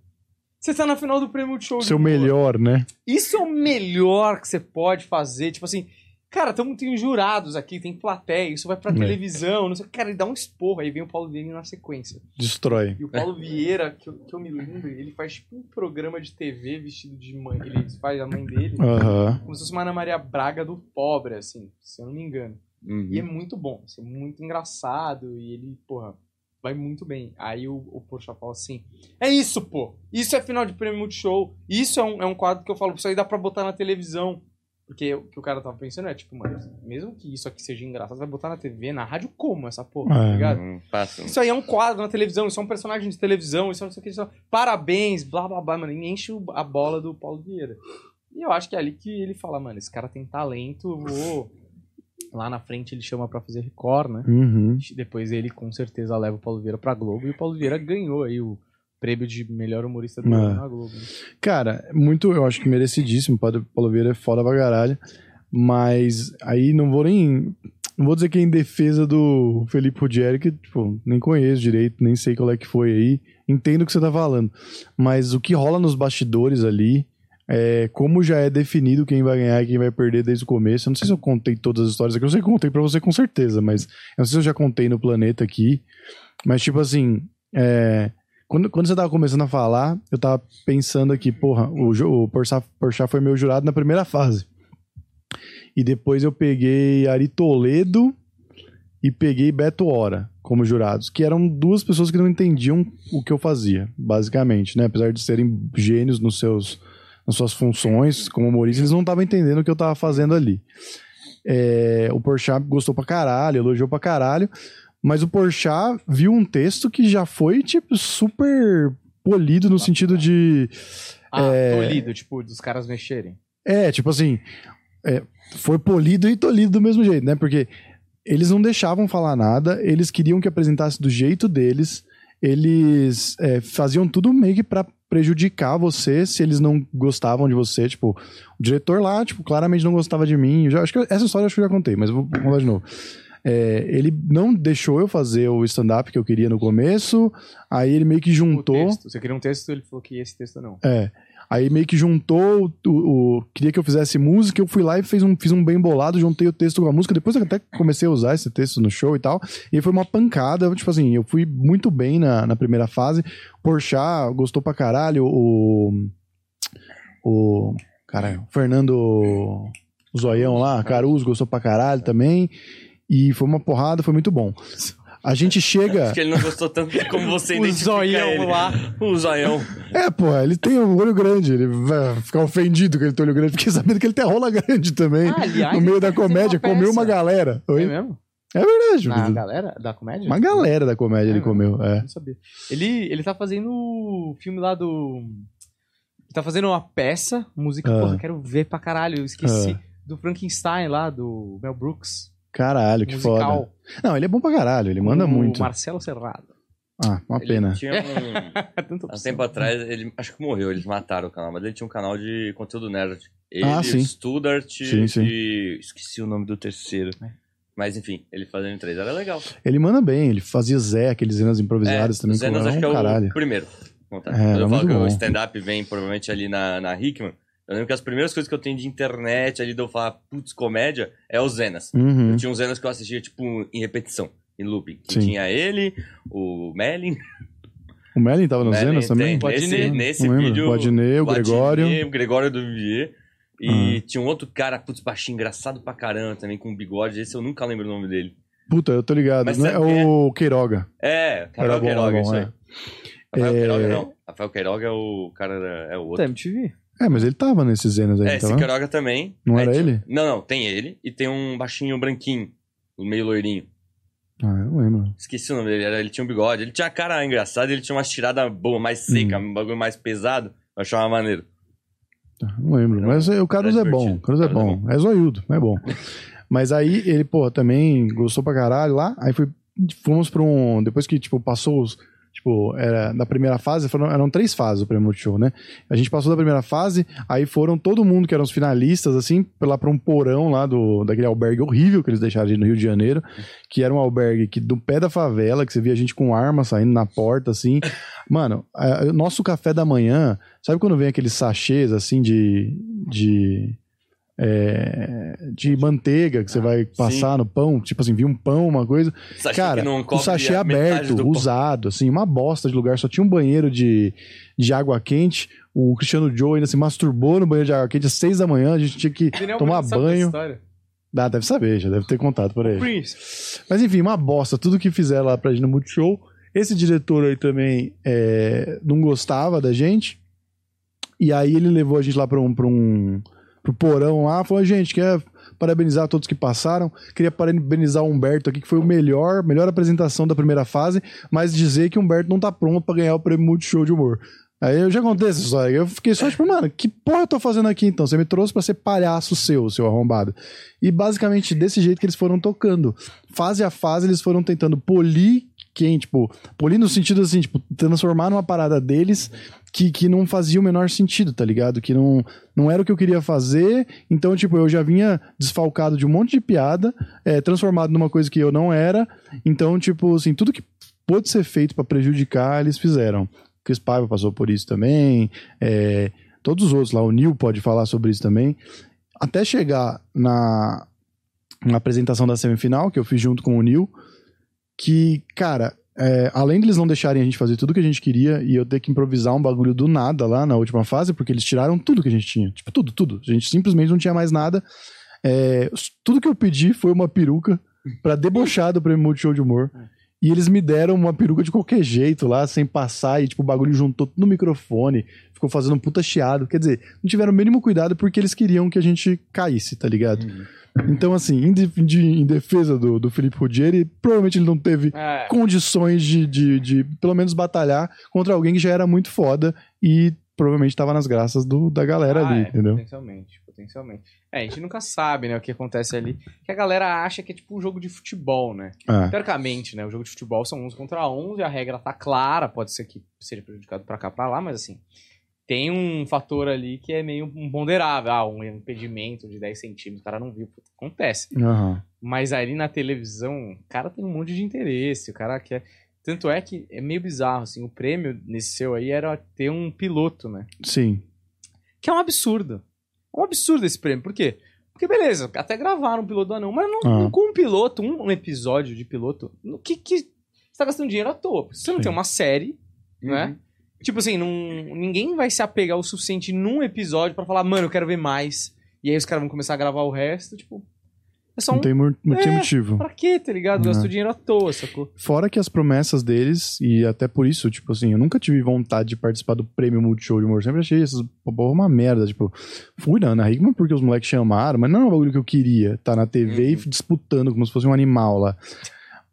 você tá na final do prêmio de show Seu humor. melhor, né? Isso é o melhor que você pode fazer. Tipo assim, cara, estamos tem jurados aqui, tem plateia, isso vai pra É. televisão, não sei. Cara, ele dá um esporro, aí vem o Paulo Vieira na sequência. Destrói. E o Paulo Vieira, que eu, que eu me lembro, ele faz tipo um programa de TV vestido de mãe. Ele faz a mãe dele, Aham. como se fosse uma Ana Maria Braga do pobre, assim, se eu não me engano. Uhum. E é muito bom, assim, muito engraçado, e ele, porra, vai muito bem. Aí o, o Porsche fala assim: É isso, pô! Isso é final de prêmio Multishow. Isso é um, é um quadro que eu falo, isso aí dá pra botar na televisão. Porque o que o cara tava pensando é, tipo, mano, mesmo que isso aqui seja engraçado, vai botar na TV, na rádio como essa porra, tá É. ligado? Hum, passa. Isso aí é um quadro na televisão, isso é um personagem de televisão, isso é não sei o que, isso é... parabéns, blá blá blá, mano, e enche a bola do Paulo Vieira. E eu acho que é ali que ele fala, mano, esse cara tem talento, vou. Lá na frente ele chama pra fazer Record, né? Uhum. Depois ele com certeza leva o Paulo Vieira pra Globo e o Paulo Vieira ganhou aí o prêmio de melhor humorista do É. ano na Globo. né? Cara, muito, eu acho que merecidíssimo. Padre Paulo Vieira é foda pra caralho. Mas aí não vou nem. Não vou dizer que é em defesa do Felipe Ruggeri, que, tipo, nem conheço direito, nem sei qual é que foi aí. Entendo o que você tá falando. Mas o que rola nos bastidores ali, é, como já é definido quem vai ganhar e quem vai perder desde o começo. Eu não sei se eu contei todas as histórias aqui. Eu sei que eu contei pra você com certeza, mas eu não sei se eu já contei no planeta aqui. Mas, tipo assim, é, quando, quando você tava começando a falar, eu tava pensando aqui, porra, o, o Porchat foi meu jurado na primeira fase. E depois eu peguei Ari Toledo e peguei Beto Hora como jurados, que eram duas pessoas que não entendiam o que eu fazia, basicamente, né? Apesar de serem gênios nos seus, nas suas funções como humoristas, eles não estavam entendendo o que eu tava fazendo ali. É, o Porchat gostou pra caralho, elogiou pra caralho, mas o Porchat viu um texto que já foi, tipo, super polido no sentido de... Ah, É. tolido, tipo, dos caras mexerem. É, tipo assim, é, foi polido e tolido do mesmo jeito, né? Porque eles não deixavam falar nada, eles queriam que apresentasse do jeito deles, eles é, faziam tudo meio que pra prejudicar você se eles não gostavam de você. Tipo, o diretor lá, tipo, claramente não gostava de mim. Eu já, acho que essa história eu acho que eu já contei, mas vou contar de novo. É, ele não deixou eu fazer o stand-up que eu queria no começo, aí ele meio que juntou. Você queria um texto, ele falou que esse texto não. É. Aí meio que juntou o, o- Queria que eu fizesse música, eu fui lá e fiz um, fiz um bem bolado, juntei o texto com a música. Depois eu até comecei a usar esse texto no show e tal. E foi uma pancada. Tipo assim, eu fui muito bem na, na primeira fase. Porchat gostou pra caralho. O. O. Caralho, Fernando. Zoião lá, Caruso gostou pra caralho também. E foi uma porrada, foi muito bom. A gente chega. Acho que ele não gostou tanto como você O zoião ele. lá. O zoião. É, pô, ele tem um olho grande, ele vai ficar ofendido que ele tem olho grande, porque sabendo que ele tem a rola grande também. Ah, aliás, no meio da comédia, uma comeu uma galera. Oi? É mesmo? É verdade, Na Dudu. galera da comédia? Uma galera da comédia É ele comeu. É. Não sabia. Ele, ele tá fazendo o filme lá do. Ele tá fazendo uma peça, música, Ah. porra, quero ver pra caralho. Eu esqueci. Do Frankenstein lá, do Mel Brooks. Caralho, que foda. musical. Não, ele é bom pra caralho, ele manda com muito. O Marcelo Serrado. Ah, uma Ele pena. tinha um... Há um tempo atrás, ele acho que morreu, eles mataram o canal, mas ele tinha um canal de conteúdo nerd. Ele, Ah, sim. o Studart Sim, sim. e. Esqueci o nome do terceiro. É. Mas enfim, ele fazendo três era legal. Ele manda bem, ele fazia Zé, aqueles cenas improvisadas É, também. o Zenas acho que é um caralho. o primeiro. Contar. É, Quando era eu falo muito que bom. o stand-up vem provavelmente ali na, na Hickman, eu lembro que as primeiras coisas que eu tenho de internet ali de eu falar, putz, comédia, é o Zenas. Uhum. Eu tinha uns Zenas que eu assistia, tipo, em repetição, em looping. Que tinha ele, o Melin. O Melin tava nos Melin Zenas também? tem. Nesse, Adnet. nesse Não lembro. vídeo. O Adnet, o Gregório. O Gregório do Vivier. E tinha um outro cara, putz, baixinho, engraçado pra caramba também, com bigode. Esse eu nunca lembro o nome dele. Puta, eu tô ligado. Mas Não é é? o Queiroga. É, Rafael Queiroga, isso bom, aí. é. Rafael É. Queiroga não. Rafael Queiroga é o cara, da- é o outro. Da MTV. É, mas ele tava nesses Zenas aí, É, esse tava? Queiroga também. Não Aí era ele? Não, não, tem ele e tem um baixinho branquinho, meio loirinho. Ah, eu não lembro. Esqueci o nome dele, era- ele tinha um bigode. Ele tinha a cara engraçada, ele tinha uma tirada boa, mais seca, Hum. um bagulho mais pesado. Eu achava maneiro. Ah, Não lembro. Mas o Caruso é bom. O Caruso é é bom. É zoiudo, é bom. Mas aí ele, pô, também gostou pra caralho lá. Aí fomos pra um. Depois que, tipo, passou os. Tipo, era da primeira fase, foram, eram três fases o prêmio Multishow, né? A gente passou da primeira fase, aí foram todo mundo que eram os finalistas, assim, lá pra um porão lá do, daquele albergue horrível que eles deixaram ali no Rio de Janeiro, que era um albergue que do pé da favela, que você via gente com arma saindo na porta, assim. Mano, a- nosso café da manhã, sabe quando vem aqueles sachês, assim, de. de é, de manteiga que você vai passar no pão, tipo assim, vi um pão, uma coisa. Sachê Cara, que não o cobre sachê aberto, do pão. usado, assim, uma bosta de lugar, só tinha um banheiro de, de água quente. O Cristiano Joe ainda se masturbou no banheiro de água quente às seis da manhã, a gente tinha que tomar banho. Ah, deve saber, já deve ter contado por aí. Prince. Mas enfim, uma bosta, tudo que fizeram lá pra gente no Multishow. Esse diretor aí também é, não gostava da gente. E aí ele levou a gente lá pra um, pra um pro porão lá, falou, gente, quer parabenizar todos que passaram, queria parabenizar o Humberto aqui, que foi o melhor, melhor apresentação da primeira fase, mas dizer que o Humberto não tá pronto pra ganhar o prêmio Multishow de humor. Aí eu já contei essa história, eu fiquei só tipo, mano, que porra eu tô fazendo aqui então? Você me trouxe pra ser palhaço seu, seu arrombado. E basicamente desse jeito que eles foram tocando. Fase a fase eles foram tentando polir quem, tipo, polir no sentido assim, tipo, transformar numa parada deles que, que não fazia o menor sentido, tá ligado? Que não, não era o que eu queria fazer, então, tipo, eu já vinha desfalcado de um monte de piada, é, transformado numa coisa que eu não era, então, tipo, assim, tudo que pôde ser feito pra prejudicar, eles fizeram. Chris Paiva passou por isso também, é, todos os outros lá, o Neil pode falar sobre isso também, até chegar na, na apresentação da semifinal, que eu fiz junto com o Neil, que, cara, é, além de eles não deixarem a gente fazer tudo que a gente queria e eu ter que improvisar um bagulho do nada lá na última fase, porque eles tiraram tudo que a gente tinha. Tipo, tudo, tudo. A gente simplesmente não tinha mais nada. É, tudo que eu pedi foi uma peruca pra debochar do prêmio Multishow de Humor. E eles me deram uma peruca de qualquer jeito lá, sem passar, e tipo, o bagulho juntou no microfone, ficou fazendo um puta chiado. Quer dizer, não tiveram o mínimo cuidado porque eles queriam que a gente caísse, tá ligado? Então, assim, em, de- de- em defesa do, do Felipe Ruggeri, provavelmente ele não teve É. condições de, de, de, pelo menos, batalhar contra alguém que já era muito foda e provavelmente estava nas graças do, da galera Ah, ali, é, entendeu? Potencialmente, potencialmente. É, a gente nunca sabe, né, o que acontece ali. Que a galera acha que é tipo um jogo de futebol, né? É. Teoricamente, né, o jogo de futebol são 11 contra 11, a regra tá clara, pode ser que seja prejudicado pra cá, pra lá, mas assim, tem um fator ali que é meio imponderável. Ah, um impedimento de 10 centímetros, o cara não viu, puta, acontece. Aham. Mas ali na televisão, o cara tem um monte de interesse, o cara quer... Tanto é que é meio bizarro, assim, o prêmio nesse seu aí era ter um piloto, né? Sim. Que é um absurdo. É um absurdo esse prêmio. Por quê? Porque, beleza, até gravaram um piloto do anão, mas não, não com um piloto, um, um episódio de piloto, no que, que você tá gastando dinheiro à toa? Você não Sim. tem uma série, né? Uhum. Tipo assim, não, ninguém vai se apegar o suficiente num episódio pra falar, mano, eu quero ver mais. E aí os caras vão começar a gravar o resto, tipo. É só Não um. tem, não tem É. motivo. Pra quê, tá ligado? Gastou dinheiro à toa, sacou? Fora que as promessas deles, e até por isso, tipo assim, eu nunca tive vontade de participar do prêmio Multishow de humor. Sempre achei essas porra uma merda. Tipo, fui na Ana Hickman porque os moleques chamaram, mas não é um bagulho que eu queria. Tá na TV e disputando como se fosse um animal lá.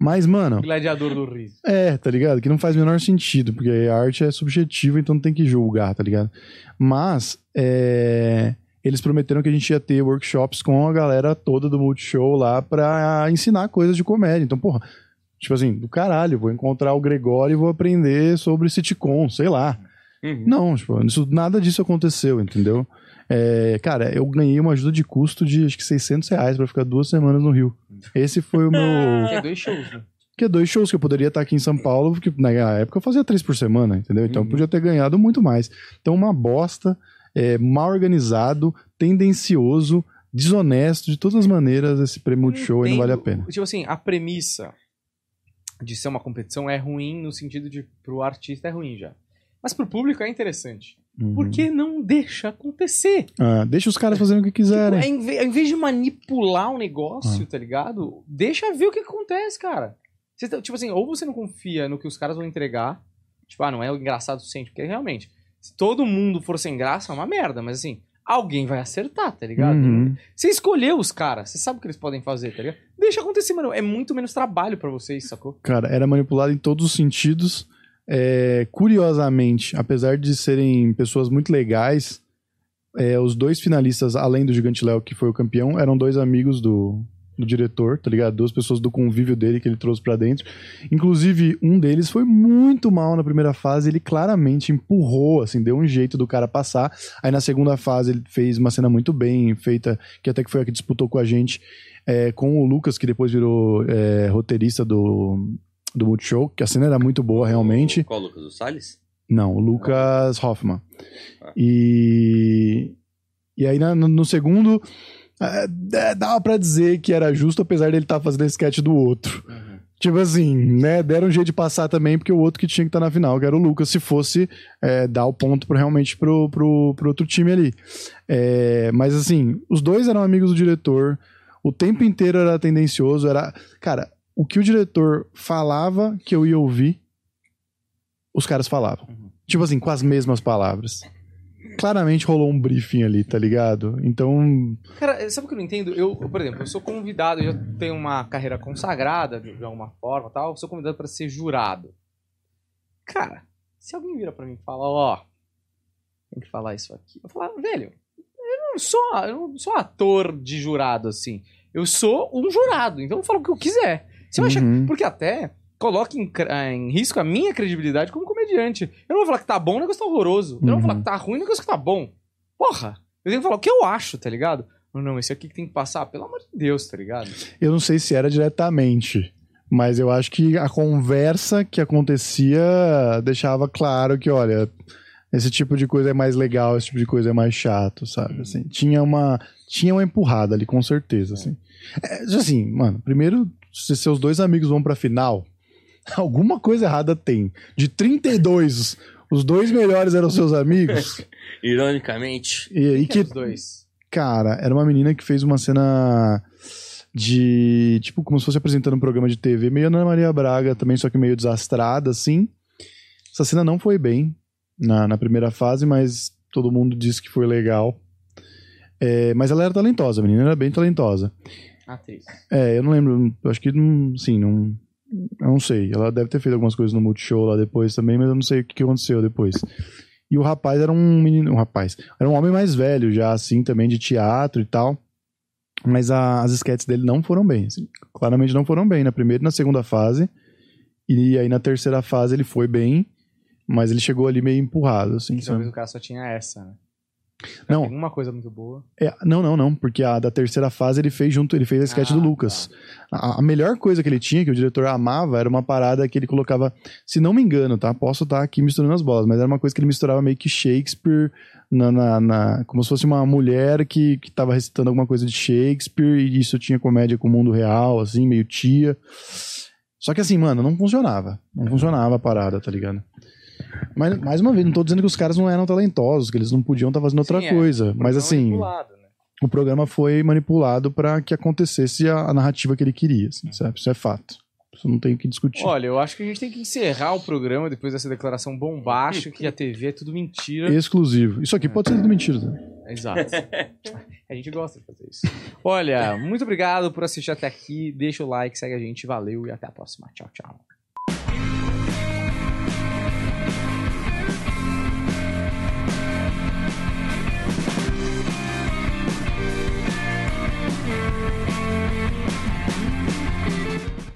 Mas, mano, Gladiador do riso. É, tá ligado? Que não faz o menor sentido, porque a arte é subjetiva, então não tem que julgar, tá ligado? Mas, é, eles prometeram que a gente ia ter workshops com a galera toda do Multishow lá pra ensinar coisas de comédia. Então, porra, tipo assim, do caralho, vou encontrar o Gregório e vou aprender sobre sitcom, sei lá. Uhum. Não, tipo, isso, nada disso aconteceu, entendeu? É, cara, eu ganhei uma ajuda de custo de acho que 600 reais pra ficar duas semanas no Rio. Esse foi o meu. Que é dois shows, né? Que é dois shows que eu poderia estar aqui em São Paulo, porque na época eu fazia três por semana, entendeu? Então eu Uhum. podia ter ganhado muito mais. Então, uma bosta, é, mal organizado, tendencioso, desonesto, de todas as maneiras, esse prêmio de show aí não vale a pena. Tipo assim, a premissa de ser uma competição é ruim no sentido de pro artista é ruim já. Mas pro público é interessante. Uhum. Por que não deixa acontecer? Ah, deixa os caras fazerem o que quiserem. Tipo, é, ao invés de manipular o Ah. negócio, tá ligado? Deixa ver o que acontece, cara. Você tá- tipo assim, ou você não confia no que os caras vão entregar, tipo, ah, não é engraçado o suficiente, porque realmente, se todo mundo for sem graça, é uma merda, mas assim, alguém vai acertar, tá ligado? Uhum. Você escolheu os caras, você sabe o que eles podem fazer, tá ligado? Deixa acontecer, mano. É muito menos trabalho pra vocês, sacou? Cara, era manipulado em todos os sentidos. É, curiosamente, apesar de serem pessoas muito legais, é, os dois finalistas, além do Gigante Léo, que foi o campeão, eram dois amigos do, do diretor, tá ligado? Duas pessoas do convívio dele que ele trouxe pra dentro. Inclusive, um deles foi muito mal na primeira fase, ele claramente empurrou, assim, deu um jeito do cara passar. Aí na segunda fase ele fez uma cena muito bem feita, que até que foi a que disputou com a gente, é, com o Lucas, que depois virou é, roteirista do, do Multishow, que a cena era muito boa, realmente. Qual, Lucas? O Salles? Não, o Lucas Hoffman. Ah. E, e aí no, no segundo, é, é, dava pra dizer que era justo, apesar dele estar fazendo a sketch do outro. Tipo assim, né? Deram um jeito de passar também, porque o outro que tinha que estar na final, que era o Lucas, se fosse é, dar o ponto pro, realmente pro, pro, pro outro time ali. É, mas assim, os dois eram amigos do diretor, o tempo inteiro era tendencioso, era. Cara, o que o diretor falava que eu ia ouvir, os caras falavam. Tipo assim, com as mesmas palavras. Claramente rolou um briefing ali, tá ligado? Então. Cara, sabe o que eu não entendo? Eu, por exemplo, eu sou convidado, eu já tenho uma carreira consagrada de, de alguma forma tal, eu sou convidado pra ser jurado. Cara, se alguém vira pra mim e fala, ó, tem que falar isso aqui, eu falo, velho, eu não sou, eu não sou ator de jurado assim. Eu sou um jurado, então eu falo o que eu quiser. Achar, Uhum. porque até coloca em, ah, em risco a minha credibilidade como comediante. Eu não vou falar que tá bom, o negócio tá horroroso. Eu não vou Uhum. falar que tá ruim, o negócio que tá bom. Porra, eu tenho que falar o que eu acho, tá ligado? Não, não, esse aqui que tem que passar, pelo amor de Deus, tá ligado? Eu não sei se era diretamente, mas eu acho que a conversa que acontecia deixava claro que, olha, esse tipo de coisa é mais legal, esse tipo de coisa é mais chato, sabe? Assim, tinha uma tinha uma empurrada ali, com certeza, assim. É, assim, mano, primeiro, se seus dois amigos vão pra final, alguma coisa errada tem. De 32, os dois melhores eram seus amigos, Ironicamente. e, e Que que os dois. Cara, era uma menina que fez uma cena de. Tipo, como se fosse apresentando um programa de TV, meio Ana Maria Braga também, só que meio desastrada, assim. Essa cena não foi bem na, na primeira fase, mas todo mundo disse que foi legal. É, mas ela era talentosa, a menina era bem talentosa. Atriz. É, eu não lembro, eu acho que não. Sim, não. Eu não sei. Ela deve ter feito algumas coisas no Multishow lá depois também, mas eu não sei o que que aconteceu depois. E o rapaz era um menino. Um rapaz. Era um homem mais velho já, assim, também de teatro e tal. Mas a- as sketches dele não foram bem. assim. claramente não foram bem na primeira e na segunda fase. E aí na terceira fase ele foi bem, mas ele chegou ali meio empurrado, assim. Que sabe? o cara só tinha essa, né? Não. Alguma coisa muito boa. É, não, não, não, porque a da terceira fase ele fez junto, ele fez a sketch Ah, do Lucas. A, a melhor coisa que ele tinha, que o diretor amava, era uma parada que ele colocava, se não me engano, tá? Posso estar aqui misturando as bolas, mas era uma coisa que ele misturava meio que Shakespeare na, na- na- como se fosse uma mulher que, que tava recitando alguma coisa de Shakespeare e isso tinha comédia com o mundo real, assim, meio tia. Só que assim, mano, não funcionava. Não funcionava a parada, tá ligado? Mas, mais uma vez, não tô dizendo que os caras não eram talentosos, que eles não podiam estar fazendo outra Sim, é. coisa. Mas Programa assim, manipulado, né? o programa foi manipulado pra que acontecesse a, a narrativa que ele queria, assim, sabe? Isso é fato. Isso não tem o que discutir. Olha, eu acho que a gente tem que encerrar o programa depois dessa declaração bombástica que a TV é tudo mentira. Exclusivo. Isso aqui pode ser tudo mentira. Tá? Exato. A gente gosta de fazer isso. Olha, muito obrigado por assistir até aqui. Deixa o like, segue a gente. Valeu e até a próxima. Tchau, tchau.